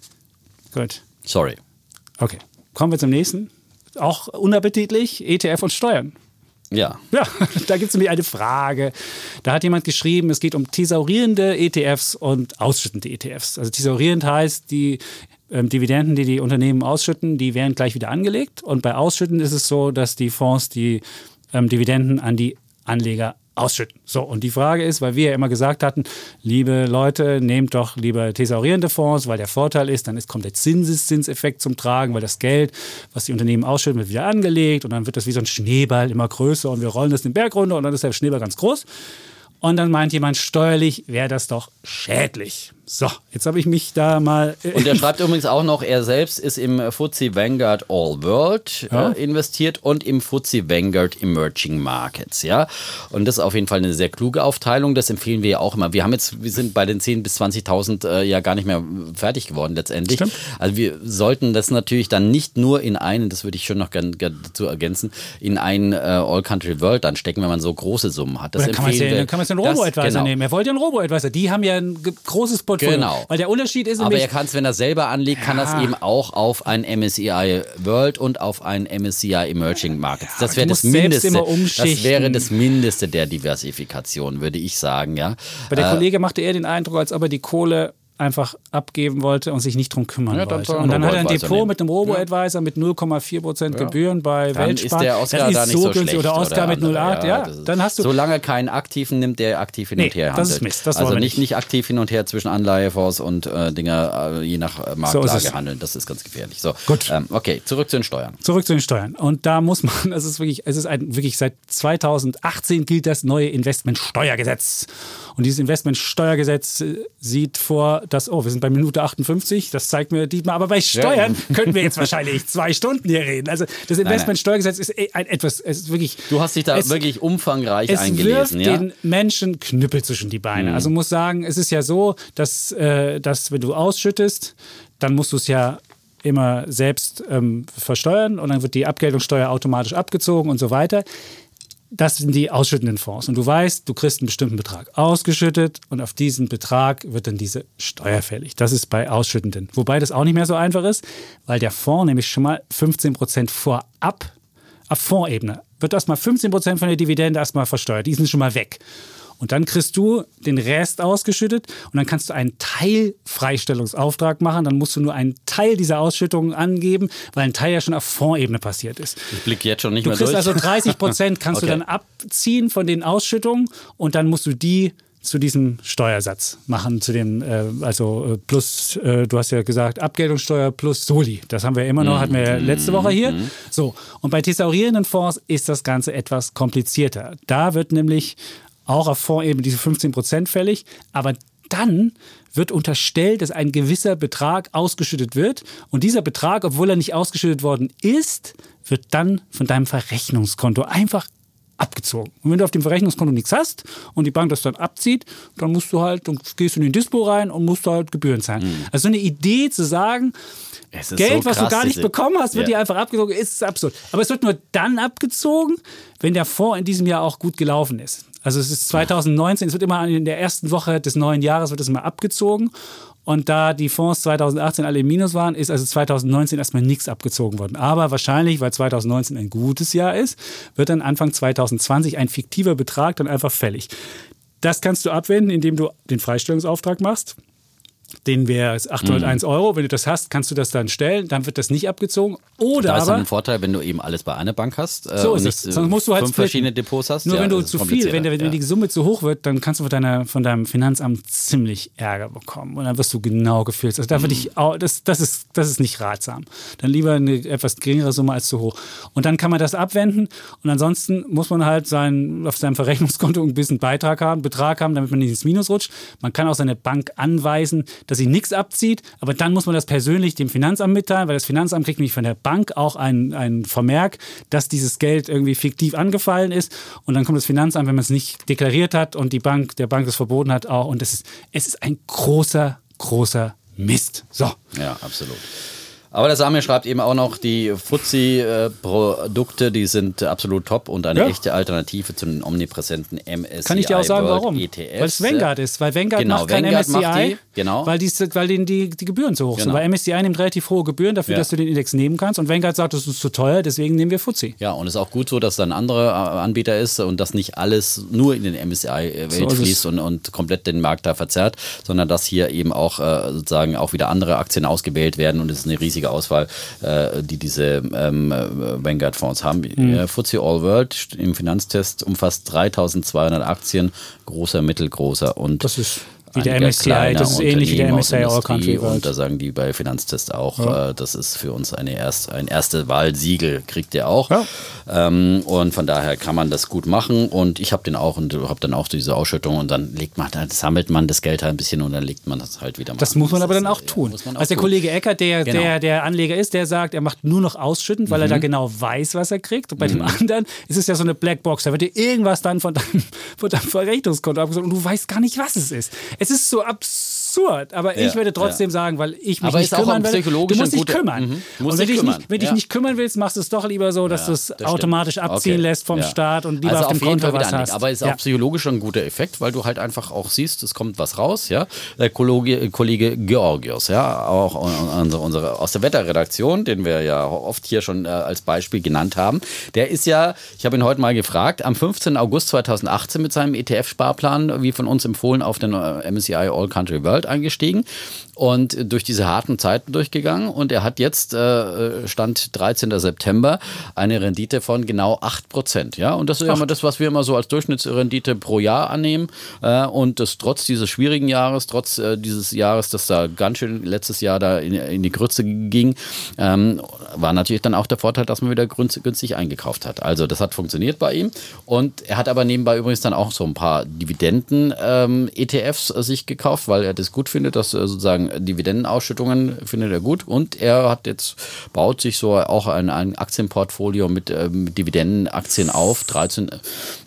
Gut. sorry. Okay. Kommen wir zum nächsten. Auch unappetitlich, ETF und Steuern. Ja. Ja, da gibt es nämlich eine Frage. Da hat jemand geschrieben, es geht um thesaurierende ETFs und ausschüttende ETFs. Also thesaurierend heißt, die ähm, Dividenden, die die Unternehmen ausschütten, die werden gleich wieder angelegt. Und bei Ausschütten ist es so, dass die Fonds die ähm, Dividenden an die Anleger ausschütten. So, und die Frage ist, weil wir ja immer gesagt hatten, liebe Leute, nehmt doch lieber thesaurierende Fonds, weil der Vorteil ist, dann ist, kommt der Zinseszinseffekt zum Tragen, weil das Geld, was die Unternehmen ausschütten, wird wieder angelegt und dann wird das wie so ein Schneeball immer größer und wir rollen das den Berg runter und dann ist der Schneeball ganz groß. Und dann meint jemand, steuerlich wäre das doch schädlich. So, jetzt habe ich mich da mal. Äh, und er schreibt übrigens auch noch, er selbst ist im FTSE Vanguard All World ja. äh, investiert und im FTSE Vanguard Emerging Markets, ja. Und das ist auf jeden Fall eine sehr kluge Aufteilung. Das empfehlen wir ja auch immer. Wir haben jetzt, wir sind bei den 10.000 bis 20.000 äh, ja gar nicht mehr fertig geworden letztendlich. Stimmt. Also wir sollten das natürlich dann nicht nur in einen, das würde ich schon noch gerne gern dazu ergänzen, in einen äh, All Country World dann stecken, wenn man so große Summen hat. Das empfehlen kann wir. Dann kann man es den Robo-Advisor genau. nehmen. Er wollte ja einen Robo-Advisor. Die haben ja ein großes Potenzial Portfolio. Genau. Weil der Unterschied ist Aber er kann es, wenn er selber anlegt, ja. kann das eben auch auf ein MSCI World und auf ein MSCI Emerging Markets. Ja, das wäre das Mindeste. Das wäre das Mindeste der Diversifikation, würde ich sagen, ja. Aber der äh, Kollege machte eher den Eindruck, als ob er die Kohle einfach abgeben wollte und sich nicht drum kümmern ja, wollte. Und dann hat er ein Depot nehmen. mit einem Robo-Advisor mit 0,4 Prozent ja. Gebühren bei dann Weltsparen. Ist der Oscar da nicht so, schlecht. Oder Oscar oder mit 0,8, ja, dann hast du. Solange keinen aktiven nimmt, der aktiv hin und nee, her handelt. Das ist Mist, das also nicht, nicht aktiv hin und her zwischen Anleihefonds und äh, Dinger äh, je nach äh, Marktlage so handeln. Das ist ganz gefährlich. So, Gut. Ähm, okay, zurück zu den Steuern. Zurück zu den Steuern. Und da muss man, es ist wirklich, es ist ein, wirklich seit 2018 gilt das neue Investmentsteuergesetz. Und dieses Investmentsteuergesetz äh, sieht vor, dass, oh, wir sind bei Minute 58, das zeigt mir Dietmar, aber bei Steuern ja. könnten wir jetzt wahrscheinlich zwei Stunden hier reden. Also das Investmentsteuergesetz ist eh ein, etwas, es ist wirklich. Du hast dich da es, wirklich umfangreich es eingelesen. Es wirft ja? den Menschen Knüppel zwischen die Beine. Mhm. Also muss sagen, es ist ja so, dass, äh, dass wenn du ausschüttest, dann musst du es ja immer selbst ähm, versteuern und dann wird die Abgeltungssteuer automatisch abgezogen und so weiter das sind die ausschüttenden Fonds. Und du weißt, du kriegst einen bestimmten Betrag ausgeschüttet und auf diesen Betrag wird dann diese Steuer fällig. Das ist bei Ausschüttenden. Wobei das auch nicht mehr so einfach ist, weil der Fonds nämlich schon mal 15 Prozent vorab, auf Fondsebene, wird erstmal 15 Prozent von der Dividende erstmal versteuert. Die sind schon mal weg. Und dann kriegst du den Rest ausgeschüttet und dann kannst du einen Teilfreistellungsauftrag machen. Dann musst du nur einen Teil dieser Ausschüttungen angeben, weil ein Teil ja schon auf Fondsebene passiert ist. Ich blicke jetzt schon nicht du mehr durch. Du kriegst also 30 Prozent kannst okay. du dann abziehen von den Ausschüttungen und dann musst du die zu diesem Steuersatz machen, zu dem, äh, also äh, plus, äh, du hast ja gesagt, Abgeltungssteuer plus Soli. Das haben wir immer noch, hatten wir letzte Woche hier. Mhm. So, und bei thesaurierenden Fonds ist das Ganze etwas komplizierter. Da wird nämlich auch auf Fondsebene diese 15 Prozent fällig, aber dann wird unterstellt, dass ein gewisser Betrag ausgeschüttet wird und dieser Betrag, obwohl er nicht ausgeschüttet worden ist, wird dann von deinem Verrechnungskonto einfach abgezogen. Und wenn du auf dem Verrechnungskonto nichts hast und die Bank das dann abzieht, dann musst du halt, dann gehst du in den Dispo rein und musst halt Gebühren zahlen. Mhm. Also eine Idee zu sagen, Geld, so was du gar nicht bekommen hast, wird ja. dir einfach abgezogen, ist absurd. Aber es wird nur dann abgezogen, wenn der Fonds in diesem Jahr auch gut gelaufen ist. Also es ist 2019, es wird immer in der ersten Woche des neuen Jahres wird es immer abgezogen. Und da die Fonds 2018 alle im Minus waren, ist also 2019 erstmal nichts abgezogen worden. Aber wahrscheinlich, weil 2019 ein gutes Jahr ist, wird dann Anfang 2020 ein fiktiver Betrag dann einfach fällig. Das kannst du abwenden, indem du den Freistellungsauftrag machst den wäre 801 mhm. Euro. Wenn du das hast, kannst du das dann stellen, dann wird das nicht abgezogen. Oder da ist aber, ein Vorteil, wenn du eben alles bei einer Bank hast. Äh, so ist es. Sonst musst du halt fünf verschiedene Depots hast. Nur ja, wenn du zu viel, wenn, der, wenn ja. die Summe zu hoch wird, dann kannst du von, deiner, von deinem Finanzamt ziemlich Ärger bekommen. Und dann wirst du genau gefilzt. Also da würde ich, auch, das, das, ist, das ist nicht ratsam. Dann lieber eine etwas geringere Summe als zu hoch. Und dann kann man das abwenden. Und ansonsten muss man halt sein, auf seinem Verrechnungskonto ein bisschen Beitrag haben, Betrag haben, damit man nicht ins Minus rutscht. Man kann auch seine Bank anweisen, dass sie nichts abzieht, aber dann muss man das persönlich dem Finanzamt mitteilen, weil das Finanzamt kriegt nämlich von der Bank auch ein, ein Vermerk, dass dieses Geld irgendwie fiktiv angefallen ist und dann kommt das Finanzamt, wenn man es nicht deklariert hat und die Bank, der Bank es verboten hat, auch und das ist, es ist ein großer, großer Mist. So. Ja, absolut. Aber der Samir schreibt eben auch noch, die FTSE-Produkte, die sind absolut top und eine Ja. echte Alternative zu den omnipräsenten MSCI Kann ich dir auch sagen, World warum? ETFs. Weil es Vanguard ist. Weil Vanguard Genau, macht kein Vanguard MSCI, macht die, genau. weil, die, weil denen die, die Gebühren zu hoch sind. Genau. Weil MSCI nimmt relativ hohe Gebühren dafür, Ja. dass du den Index nehmen kannst. Und Vanguard sagt, das ist zu teuer, deswegen nehmen wir FTSE. Ja, und es ist auch gut so, dass da ein anderer äh, Anbieter ist und dass nicht alles nur in den MSCI-Welt So ist es. fließt und, und komplett den Markt da verzerrt, sondern dass hier eben auch äh, sozusagen auch wieder andere Aktien ausgewählt werden und es ist eine riesige Auswahl, äh, die diese ähm, äh, Vanguard-Fonds haben. Mhm. FTSE All World im Finanztest umfasst 3200 Aktien, großer, mittelgroßer und Das ist wie der MSCI, kleiner das ist ähnlich wie der MSCI All. Country World. Und da sagen die bei Finanztest auch, äh, das ist für uns eine erst, ein erste Wahlsiegel, kriegt ihr auch. Ja. Ähm, und von daher kann man das gut machen. Und ich habe den auch und habe dann auch diese Ausschüttung und dann legt man, dann sammelt man das Geld halt ein bisschen und dann legt man das halt wieder mal. Das muss man aber dann auch tun. man auch also der tun. Kollege Eckert, der, Genau. Mhm. der, der Anleger ist, der sagt, er macht nur noch ausschütten, weil er da genau weiß, was er kriegt. Und bei dem anderen ist es ja so eine Blackbox. Da wird dir irgendwas dann von deinem, von deinem Verrechnungskonto abgezogen und du weißt gar nicht, was es ist. Es ist so absurd, aber Ja, ich würde trotzdem ja. sagen, weil ich mich Aber nicht kümmern will. Du musst ein dich kümmern. Mhm. Du musst Und wenn, dich dich kümmern, nicht, wenn dich ja. nicht kümmern willst, machst du es doch lieber so, dass du es das stimmt. automatisch abziehen Okay. lässt vom. Staat und lieber also auf dem jeden Konto was hast. Aber es ist auch psychologisch ein guter Effekt, weil du halt einfach auch siehst, es kommt was raus, ja. Der Kollege, Kollege Georgios, ja, auch unsere, unsere aus der Wetterredaktion, den wir ja oft hier schon äh, als Beispiel genannt haben, der ist ja, ich habe ihn heute mal gefragt, am 15. August 2018 mit seinem ETF-Sparplan, wie von uns empfohlen, auf den äh, MSCI All Country World eingestiegen und durch diese harten Zeiten durchgegangen und er hat jetzt äh, Stand 13. September eine Rendite von genau 8%, ja, und das ist ja immer das, was wir immer so als Durchschnittsrendite pro Jahr annehmen äh, und das trotz dieses schwierigen Jahres, trotz äh, dieses Jahres, das da ganz schön letztes Jahr da in, in die Grütze ging, ähm, war natürlich dann auch der Vorteil, dass man wieder günstig eingekauft hat. Also das hat funktioniert bei ihm und er hat aber nebenbei übrigens dann auch so ein paar Dividenden-ETFs sich gekauft, weil er das gut findet, dass äh, sozusagen Dividendenausschüttungen findet er gut und er hat jetzt baut sich so auch ein, ein Aktienportfolio mit, äh, mit Dividendenaktien auf, 13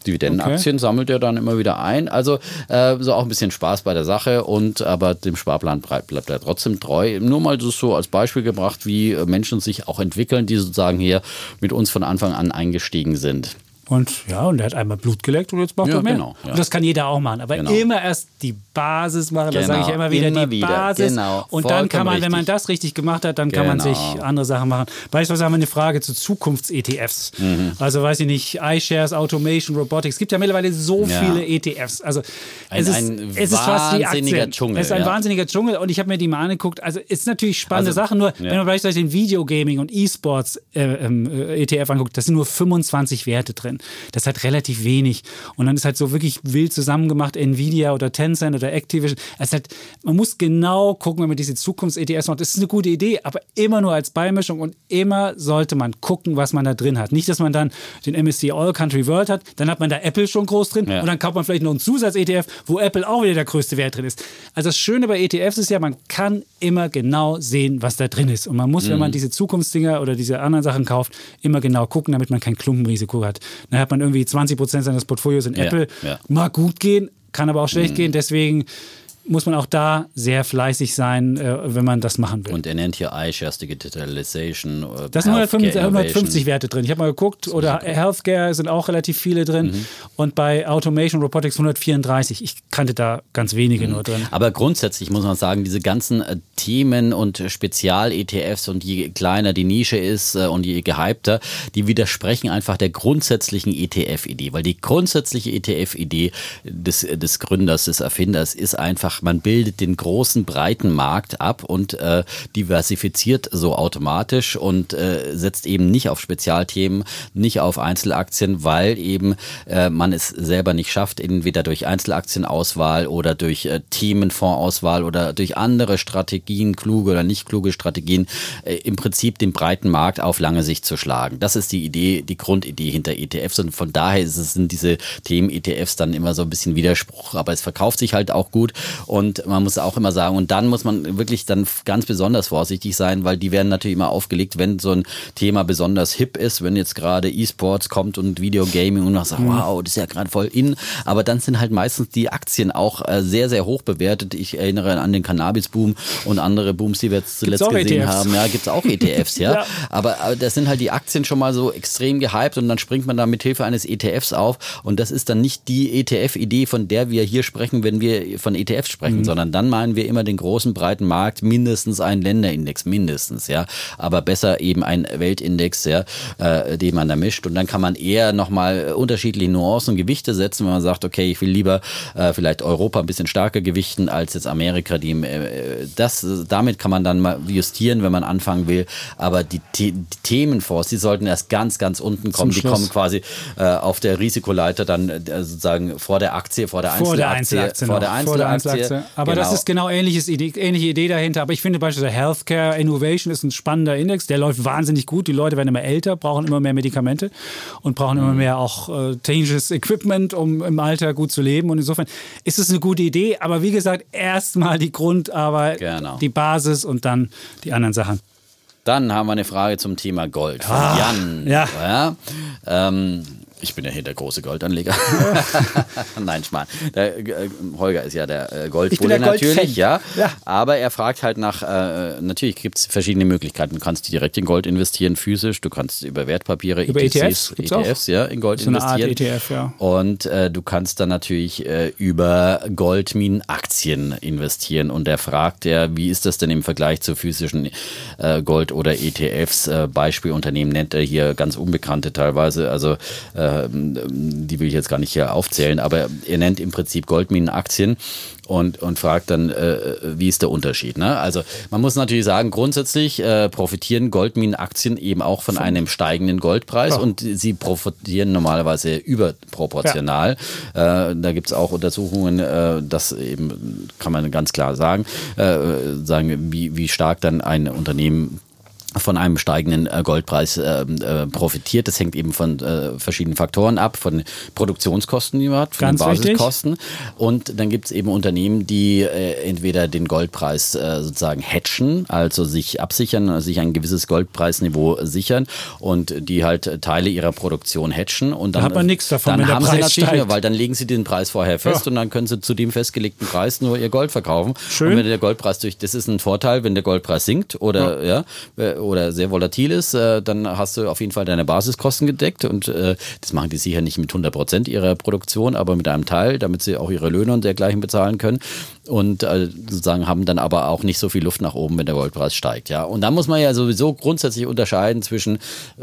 Dividendenaktien sammelt er dann immer wieder ein. Also äh, so auch ein bisschen Spaß bei der Sache und aber dem Sparplan bleibt, bleibt er trotzdem treu. Nur mal das so als Beispiel gebracht, wie äh, Menschen sich auch entwickeln, die sozusagen hier mit uns von Anfang an eingestiegen sind. Und ja, und er hat einmal Blut geleckt und jetzt macht Ja, er mehr. genau, ja. Und das kann jeder auch machen. Aber Genau. immer erst die Basis machen, das Genau, sage ich ja immer wieder, immer die wieder, Basis. genau, Und dann kann man, wenn man richtig. das richtig gemacht hat, dann kann man sich Genau. andere Sachen machen. Beispielsweise haben wir eine Frage zu Zukunfts-ETFs. Mhm. Also weiß ich nicht, iShares, Automation, Robotics. Es gibt ja mittlerweile so viele ETFs. Also Ein- es ist, ein es ist fast wie Aktien. Dschungel, Es ist ein wahnsinniger Dschungel und ich habe mir die mal angeguckt. Also es ist natürlich spannende Also, Sachen, nur wenn man beispielsweise den Videogaming und E-Sports äh, ähm, äh, ETF anguckt, da sind nur 25 Werte drin. Das ist halt relativ wenig. Und dann ist halt so wirklich wild zusammengemacht, Nvidia oder Tencent oder Activision. Ist halt, man muss genau gucken, wenn man diese Zukunfts-ETFs macht. Das ist eine gute Idee, aber immer nur als Beimischung und immer sollte man gucken, was man da drin hat. Nicht, dass man dann den MSCI All Country World hat, dann hat man da Apple schon groß drin Ja. und dann kauft man vielleicht noch einen Zusatz-ETF, wo Apple auch wieder der größte Wert drin ist. Also das Schöne bei ETFs ist ja, man kann immer genau sehen, was da drin ist. Und man muss, Mhm. wenn man diese Zukunftsdinger oder diese anderen Sachen kauft, immer genau gucken, damit man kein Klumpenrisiko hat. Dann hat man irgendwie 20% seines Portfolios in Apple. Mhm. Mag gut gehen, kann aber auch schlecht gehen. Deswegen muss man auch da sehr fleißig sein, äh, wenn man das machen will. Und er nennt hier iShares Digitalization. äh, Da sind Healthcare 150, 150 Innovation. Werte drin. Ich habe mal geguckt, oder Healthcare sind auch relativ viele drin. Mhm. Und bei Automation Robotics 134. Ich kannte da ganz wenige nur drin. Aber grundsätzlich muss man sagen, diese ganzen äh, Themen und Spezial-ETFs und je kleiner die Nische ist äh, und je gehypter, die widersprechen einfach der grundsätzlichen ETF-Idee. Weil die grundsätzliche ETF-Idee des, des Gründers, des Erfinders ist einfach, man bildet den großen, breiten Markt ab und äh, diversifiziert so automatisch und äh, setzt eben nicht auf Spezialthemen, nicht auf Einzelaktien, weil eben äh, man es selber nicht schafft, entweder durch Einzelaktienauswahl oder durch äh, Themenfondsauswahl oder durch andere Strategien, kluge oder nicht kluge Strategien, äh, im Prinzip den breiten Markt auf lange Sicht zu schlagen. Das ist die Idee, die Grundidee hinter ETFs und von daher es, sind diese Themen-ETFs dann immer so ein bisschen Widerspruch, aber es verkauft sich halt auch gut Und man muss auch immer sagen, und dann muss man wirklich dann ganz besonders vorsichtig sein, weil die werden natürlich immer aufgelegt, wenn so ein Thema besonders hip ist, wenn jetzt gerade E-Sports kommt und Videogaming und man sagt, mhm. wow, das ist ja gerade voll in. Aber dann sind halt meistens die Aktien auch äh, sehr, sehr hoch bewertet. Ich erinnere an den Cannabis-Boom und andere Booms, die wir jetzt zuletzt gesehen ETFs. haben. Ja, gibt es auch ETFs, ja. ja. Aber, aber das sind halt die Aktien schon mal so extrem gehypt und dann springt man da mit Hilfe eines ETFs auf und das ist dann nicht die ETF-Idee, von der wir hier sprechen, wenn wir von ETFs sprechen, mhm. sondern dann meinen wir immer den großen, breiten Markt, mindestens einen Länderindex, mindestens, ja. Aber besser eben ein Weltindex, ja, äh, den man da mischt und dann kann man eher nochmal unterschiedliche Nuancen und Gewichte setzen, wenn man sagt, okay, ich will lieber äh, vielleicht Europa ein bisschen stärker gewichten als jetzt Amerika, die äh, das, damit kann man dann mal justieren, wenn man anfangen will, aber die, die Themenfonds, die sollten erst ganz, ganz unten kommen, die kommen quasi äh, auf der Risikoleiter dann äh, sozusagen vor der Aktie, vor der Einzelaktie. Vor der Einzelaktie. Vor der Einzelaktie. Aber genau. das ist genau ähnliches Idee, ähnliche Idee dahinter. Aber ich finde beispielsweise Healthcare Innovation ist ein spannender Index, der läuft wahnsinnig gut. Die Leute werden immer älter, brauchen immer mehr Medikamente und brauchen immer mhm. mehr auch äh, technisches Equipment, um im Alter gut zu leben. Und insofern ist es eine gute Idee. Aber wie gesagt, erstmal die Grundarbeit, genau. die Basis und dann die anderen Sachen. Dann haben wir eine Frage zum Thema Gold von ah, Jan. Ja. ja ähm, ich bin ja hier der große Goldanleger. Nein, Schmarrn. Der, äh, Holger ist ja der äh, Goldbulle natürlich, ja. ja. Aber er fragt halt nach, äh, natürlich gibt es verschiedene Möglichkeiten. Du kannst direkt in Gold investieren, physisch, du kannst über Wertpapiere, über ETFs, ETFs, ETFs ja, in Gold so investieren. ETF, ja. Und äh, du kannst dann natürlich äh, über Goldminenaktien investieren. Und er fragt ja, wie ist das denn im Vergleich zu physischen äh, Gold- oder ETFs? Beispielunternehmen nennt er hier ganz unbekannte teilweise. Also ähm, die will ich jetzt gar nicht hier aufzählen, aber er nennt im Prinzip Goldminenaktien und, und fragt dann, äh, wie ist der Unterschied. Ne? Also man muss natürlich sagen, grundsätzlich äh, profitieren Goldminenaktien eben auch von einem steigenden Goldpreis ja. und sie profitieren normalerweise überproportional. Ja. Äh, da gibt es auch Untersuchungen, äh, das eben kann man ganz klar sagen, äh, sagen wie, wie stark dann ein Unternehmen von einem steigenden äh, Goldpreis äh, äh, profitiert. Das hängt eben von äh, verschiedenen Faktoren ab, von Produktionskosten, die man hat, von Basiskosten. Wichtig. Und dann gibt es eben Unternehmen, die äh, entweder den Goldpreis sozusagen hatchen, also sich absichern, sich ein gewisses Goldpreisniveau sichern und die halt Teile ihrer Produktion hatchen. Und dann da hat man nichts davon, dann haben sie natürlich, steigt. weil dann legen sie den Preis vorher fest ja. und dann können sie zu dem festgelegten Preis nur ihr Gold verkaufen. Schön. Und wenn der Goldpreis durch, das ist ein Vorteil, wenn der Goldpreis sinkt oder ja, ja oder sehr volatil ist, äh, dann hast du auf jeden Fall deine Basiskosten gedeckt und äh, das machen die sicher nicht mit 100 Prozent ihrer Produktion, aber mit einem Teil, damit sie auch ihre Löhne und dergleichen bezahlen können und äh, sozusagen haben dann aber auch nicht so viel Luft nach oben, wenn der Goldpreis steigt. Ja, und da muss man ja sowieso grundsätzlich unterscheiden zwischen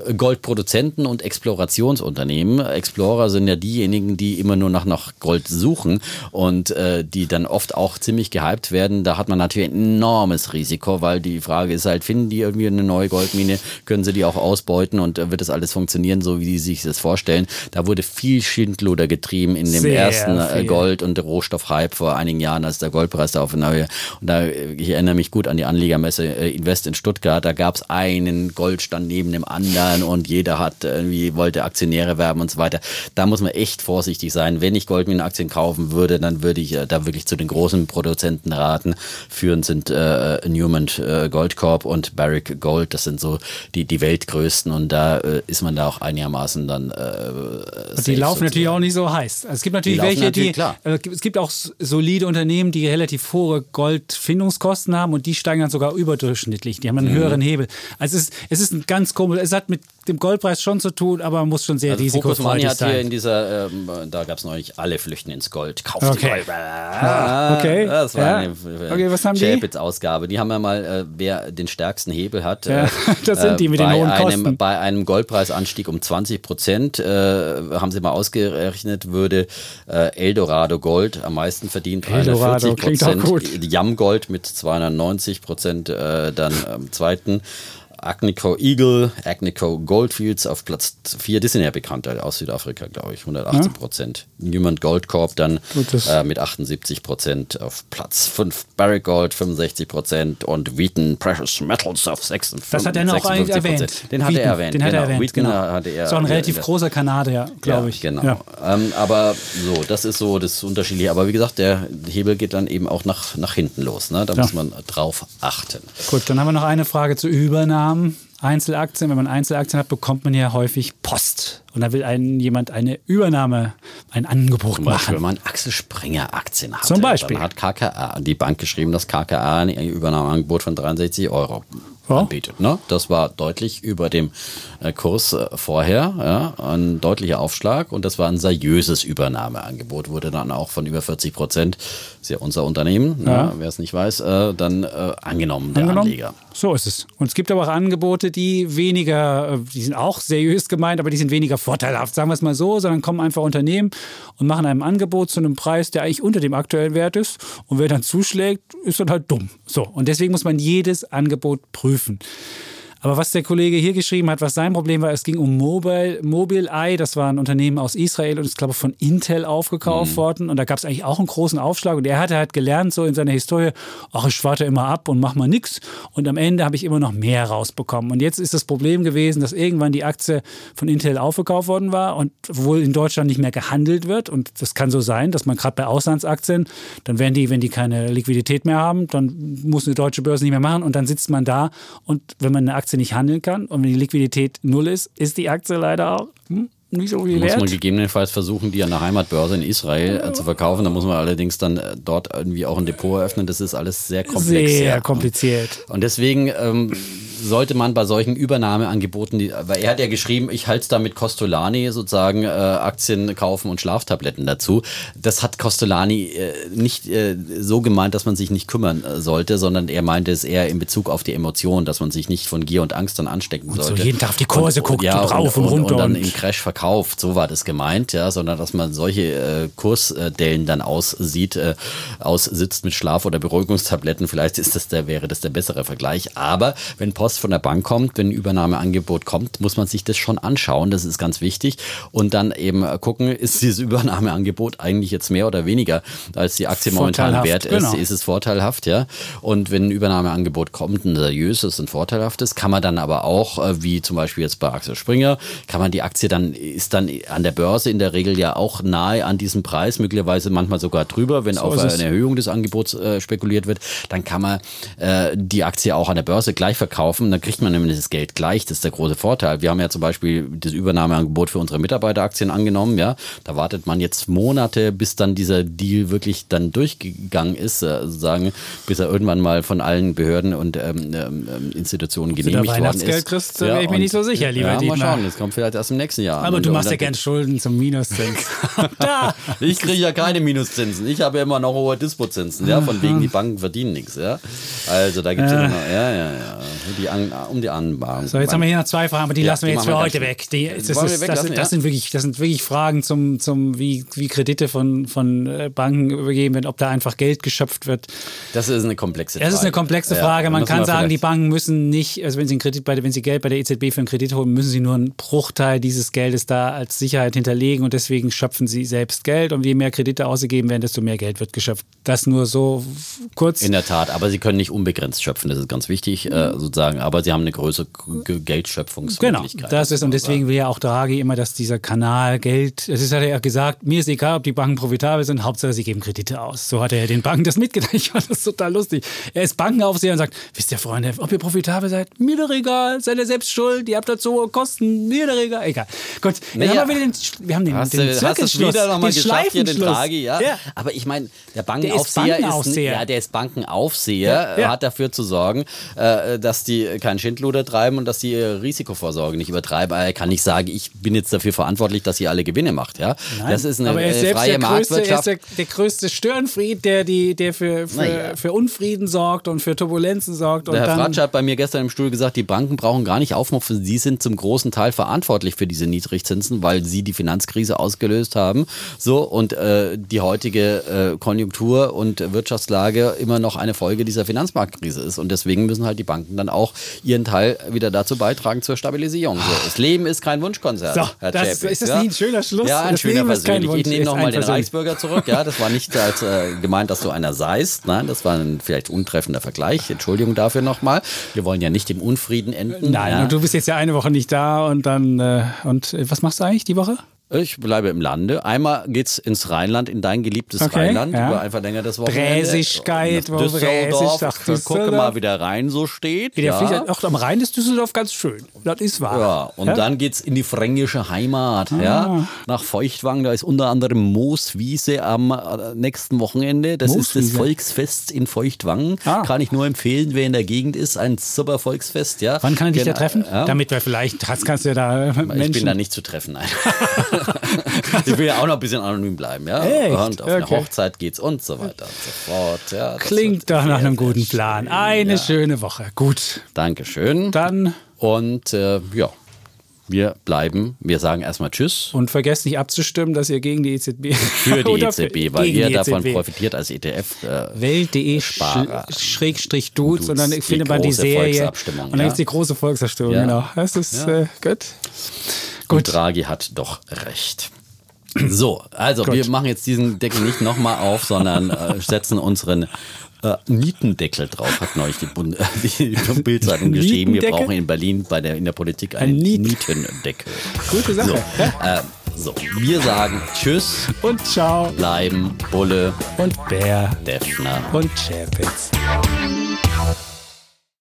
äh, Goldproduzenten und Explorationsunternehmen. Explorer sind ja diejenigen, die immer nur nach, nach Gold suchen und äh, die dann oft auch ziemlich gehypt werden. Da hat man natürlich ein enormes Risiko, weil die Frage ist halt, finden die irgendwie eine neue Goldmine, können sie die auch ausbeuten und äh, wird das alles funktionieren, so wie die sich das vorstellen. Da wurde viel Schindluder getrieben in dem Sehr ersten äh, Gold- und Rohstoffhype vor einigen Jahren, als der Goldpreis da auf neue. Und da, ich erinnere mich gut an die Anlegermesse äh, Invest in Stuttgart. Da gab es einen Goldstand neben dem anderen und jeder hat irgendwie wollte Aktionäre werben und so weiter. Da muss man echt vorsichtig sein. Wenn ich Goldminenaktien kaufen würde, dann würde ich äh, da wirklich zu den großen Produzenten raten. Führend sind äh, Newman äh, Goldcorp und Barrick Gold. Das sind so die, die weltgrößten und da äh, ist man da auch einigermaßen dann. Äh, die laufen natürlich auch nicht so heiß. Also es gibt natürlich die welche, natürlich, die. es gibt auch solide Unternehmen, die relativ hohe Goldfindungskosten haben und die steigen dann sogar überdurchschnittlich. Die haben einen mhm. höheren Hebel. Also es ist, es ist ein ganz komisch, es hat mit dem Goldpreis schon zu tun, aber man muss schon sehr also risikofreudig hat hier in dieser, ähm, da gab es neulich alle flüchten ins Gold. Kauft okay. Gold. Ah, okay. Das war ja. eine okay, was haben die? Ausgabe. Die haben ja mal, äh, wer den stärksten Hebel hat. Ja, äh, das sind die mit den hohen einem, Kosten. Bei einem Goldpreisanstieg um 20 Prozent, äh, haben sie mal ausgerechnet, würde äh, Eldorado Gold am meisten verdient. Eldorado 40 Prozent. Yam Gold mit 290 Prozent äh, dann am zweiten Agnico Eagle, Agnico Goldfields auf Platz 4. Die sind ja bekannt äh, aus Südafrika, glaube ich, 118 Prozent. Ja. Newman Goldcorp dann äh, mit 78 Prozent auf Platz 5. Barrick Gold 65 Prozent und Wheaton Precious Metals auf 56% Das hat er noch erwähnt. Den hat er erwähnt. Den hat er genau. erwähnt, Wheaton genau. hatte er. So ein relativ großer Kanadier, glaube ich. Genau. Ja. Ähm, aber so, das ist so das Unterschiedliche. Aber wie gesagt, der Hebel geht dann eben auch nach, nach hinten los. Ne? Da muss man drauf achten. Gut, dann haben wir noch eine Frage zu Übernahmen. Einzelaktien, wenn man Einzelaktien hat, bekommt man ja häufig Post. Und da will einen jemand eine Übernahme, ein Angebot Zum Beispiel, machen. wenn man Axel Springer Aktien hat. Zum Beispiel. Dann hat KKA, die Bank geschrieben, dass KKA ein Übernahmeangebot von 63 Euro Ja. anbietet. Ne? Das war deutlich über dem äh, Kurs äh, vorher, ja? ein deutlicher Aufschlag und das war ein seriöses Übernahmeangebot, wurde dann auch von über 40 Prozent, ist ja unser Unternehmen, Ja. ne? wer es nicht weiß, äh, dann äh, angenommen, der Angenommen? Anleger. So ist es. Und es gibt aber auch Angebote, die weniger, die sind auch seriös gemeint, aber die sind weniger vorteilhaft, sagen wir es mal so, sondern kommen einfach Unternehmen und machen einem Angebot zu einem Preis, der eigentlich unter dem aktuellen Wert ist. Und wer dann zuschlägt, ist dann halt dumm. So. Und deswegen muss man jedes Angebot prüfen prüfen. Aber was der Kollege hier geschrieben hat, was sein Problem war, es ging um Mobile, Mobileye, das war ein Unternehmen aus Israel und ist, glaube ich, von Intel aufgekauft worden. Und da gab es eigentlich auch einen großen Aufschlag. Und er hatte halt gelernt, so in seiner Historie, ach, ich warte immer ab und mach mal nix. Und am Ende habe ich immer noch mehr rausbekommen. Und jetzt ist das Problem gewesen, dass irgendwann die Aktie von Intel aufgekauft worden war und wohl in Deutschland nicht mehr gehandelt wird. Und das kann so sein, dass man gerade bei Auslandsaktien, dann werden die, wenn die keine Liquidität mehr haben, dann muss eine deutsche Börse nicht mehr machen und dann sitzt man da und wenn man eine Aktie nicht handeln kann und wenn die Liquidität null ist, ist die Aktie leider auch hm, nicht so viel Muss man wert. gegebenenfalls versuchen, die an der Heimatbörse in Israel äh, zu verkaufen. Da muss man allerdings dann äh, dort irgendwie auch ein Depot eröffnen. Das ist alles sehr komplex. Sehr ja. kompliziert. Und deswegen ähm, sollte man bei solchen Übernahmeangeboten, die, weil er hat ja geschrieben, ich halte es da mit Costolani sozusagen äh, Aktien kaufen und Schlaftabletten dazu. Das hat Costolani äh, nicht äh, so gemeint, dass man sich nicht kümmern äh, sollte, sondern er meinte es eher in Bezug auf die Emotionen, dass man sich nicht von Gier und Angst dann anstecken so sollte. jeden Tag auf die Kurse guckt ja, und rauf und und, runter und dann und- im Crash verkauft. So war das gemeint, ja, sondern dass man solche äh, Kursdellen dann aussieht, äh, aussitzt mit Schlaf- oder Beruhigungstabletten. Vielleicht ist das der, wäre das der bessere Vergleich. Aber wenn Post von der Bank kommt, wenn ein Übernahmeangebot kommt, muss man sich das schon anschauen. Das ist ganz wichtig. Und dann eben äh, gucken, ist dieses Übernahmeangebot eigentlich jetzt mehr oder weniger, als die Aktie momentan wert ist? genau. Ist es vorteilhaft, ja? Und wenn ein Übernahmeangebot kommt, ein seriöses, ein vorteilhaftes, kann man dann aber auch, äh, wie zum Beispiel jetzt bei Axel Springer, kann man die Aktie dann, ist dann an der Börse in der Regel ja auch nahe an diesem Preis, möglicherweise manchmal sogar drüber, wenn auf ist es. eine Erhöhung des Angebots äh, spekuliert wird, dann kann man äh, die Aktie auch an der Börse gleich verkaufen, dann kriegt man nämlich das Geld gleich, das ist der große Vorteil. Wir haben ja zum Beispiel das Übernahmeangebot für unsere Mitarbeiteraktien angenommen, ja, da wartet man jetzt Monate, bis dann dieser Deal wirklich dann durchgegangen ist, äh, sozusagen, bis er irgendwann mal von allen Behörden und ähm, ähm, Institutionen du da genehmigt worden Weihnachtsgeld ist. kriegst, da wär ich mir nicht so sicher, lieber ja, mal Dietmar. schauen, das kommt vielleicht erst im nächsten Jahr. Aber du machst ja gern Schulden zum Minuszins. da! ich kriege ja keine Minuszinsen. Ich habe ja immer noch hohe Dispozinsen, ja, von wegen die Banken verdienen nichts, ja. Also da gibt es ja. noch, ja, ja, ja, die an, um die Anbahn. So, jetzt haben wir hier noch zwei Fragen, aber die Ja, lassen wir die jetzt für heute weg. Die, das, ist, das, das, ja? sind wirklich, das sind wirklich Fragen zum, zum wie, wie Kredite von, von äh, Banken übergeben werden, ob da einfach Geld geschöpft wird. Das ist eine komplexe Frage. Das ist eine komplexe Ja, Frage. Man müssen kann sagen, die Banken müssen nicht, also wenn sie, Kredit bei, wenn sie Geld bei der EZB für einen Kredit holen, müssen sie nur einen Bruchteil dieses Geldes da als Sicherheit hinterlegen und deswegen schöpfen sie selbst Geld. Und je mehr Kredite ausgegeben werden, desto mehr Geld wird geschöpft. Das nur so kurz. In der Tat, aber sie können nicht unbegrenzt schöpfen, das ist ganz wichtig, äh, sozusagen. Aber sie haben eine größere G- Genau, Geldschöpfungsmöglichkeit. das ist und deswegen will ja auch Draghi immer, dass dieser Kanal Geld, das ist hat er ja gesagt, mir ist egal, ob die Banken profitabel sind, Hauptsache sie geben Kredite aus. So hat er ja den Banken das mitgeteilt. Ich fand das total lustig. Er ist Bankenaufseher und sagt, wisst ihr Freunde, ob ihr profitabel seid, mir doch egal, seid ihr selbst schuld, ihr habt dazu hohe Kosten, mir doch egal. Egal. Gut, Naja. haben wir wieder den, wir haben den, Hast den Zirkelschluss, wieder den geschafft hier, den Schleifenschluss. Draghi, ja? ja. Aber ich meine, der ist Bankenaufseher ist, Bankenaufseher. ja, der ist Bankenaufseher, Ja, ja. hat dafür zu sorgen, äh, dass die keinen Schindluder treiben und dass die ihre Risikovorsorge nicht übertreiben. Aber er kann nicht sagen, ich bin jetzt dafür verantwortlich, dass ihr alle Gewinne macht, ja? Nein, das ist eine aber er ist äh, freie der größte, er ist Marktwirtschaft. der, der größte Störenfried, der, die, der für, für, Naja. für Unfrieden sorgt und für Turbulenzen sorgt. Der Herr Fratsch hat bei mir gestern im Stuhl gesagt, die Banken brauchen gar nicht aufmuffen, sie sind zum großen Teil verantwortlich für diese Niedrigzinsen, weil sie die Finanzkrise ausgelöst haben. So, und äh, die heutige äh, Konjunktur und Wirtschaftslage immer noch eine Folge dieser Finanzmarktkrise ist. Und deswegen müssen halt die Banken dann auch ihren Teil wieder dazu beitragen zur Stabilisierung. So, das Leben ist kein Wunschkonzert. So, Herr das, Chapek, ist das ja? nicht ein schöner Schluss? Ja, ein das schöner persönlich. Ich nehme nochmal den. Reichsbürger zurück. Ja, das war nicht als, äh, gemeint, dass du einer seist. Nein, das war ein vielleicht untreffender Vergleich. Entschuldigung dafür nochmal. Wir wollen ja nicht im Unfrieden enden. Nein, ja. und du bist jetzt ja eine Woche nicht da und dann, äh, und äh, was machst du eigentlich die Woche? Ich bleibe im Lande. Einmal geht's ins Rheinland, in dein geliebtes Okay, Rheinland, ja. über ein verlängertes Wochenende. Bräsigkeit, wo Düsseldorf. Bräsig, Ich gucke Düsseldorf. mal, wie der Rhein so steht. Der ja. Flieger, auch am Rhein ist Düsseldorf ganz schön. Das ist wahr. Ja, und dann geht's in die fränkische Heimat, Ah. ja, nach Feuchtwangen. Da ist unter anderem Mooswiese am äh, nächsten Wochenende. Das ist Mooswiese. das Volksfest in Feuchtwangen. Ah. Kann ich nur empfehlen, wer in der Gegend ist, ein super Volksfest, ja. Wann kann ich dich da treffen? Ja. Damit wir vielleicht, das kannst du ja da äh, Menschen... Ich bin da nicht zu treffen, nein. ich will ja auch noch ein bisschen anonym bleiben, ja. Echt? Und auf Okay. eine Hochzeit geht's und so weiter und so fort. Ja, Klingt doch nach einem guten Plan. schön, Eine ja. schöne Woche. Gut. Dankeschön. Dann Und äh, ja, wir bleiben, wir sagen erstmal Tschüss. und vergesst nicht abzustimmen, dass ihr gegen die EZB Für die EZB, weil gegen ihr davon EZB. profitiert als ETF. Äh, Welt.de Schrägstrich Dudes und dann findet die man die Serie. Und dann ja. gibt's die große Volksabstimmung, Ja. genau. Das ist Ja. äh, gut. Und Gut. Draghi hat doch recht. So, also Gut. wir machen jetzt diesen Deckel nicht nochmal auf, sondern äh, setzen unseren äh, Nietendeckel drauf, hat neulich die, Bund die Bildzeitung geschrieben. Wir brauchen in Berlin bei der, in der Politik einen Ein Niet- Nietendeckel. Gute Sache. So, Ja. äh, so, wir sagen Tschüss, Und ciao. bleiben, Bulle, Und Bär. Defner. Und Chapitz.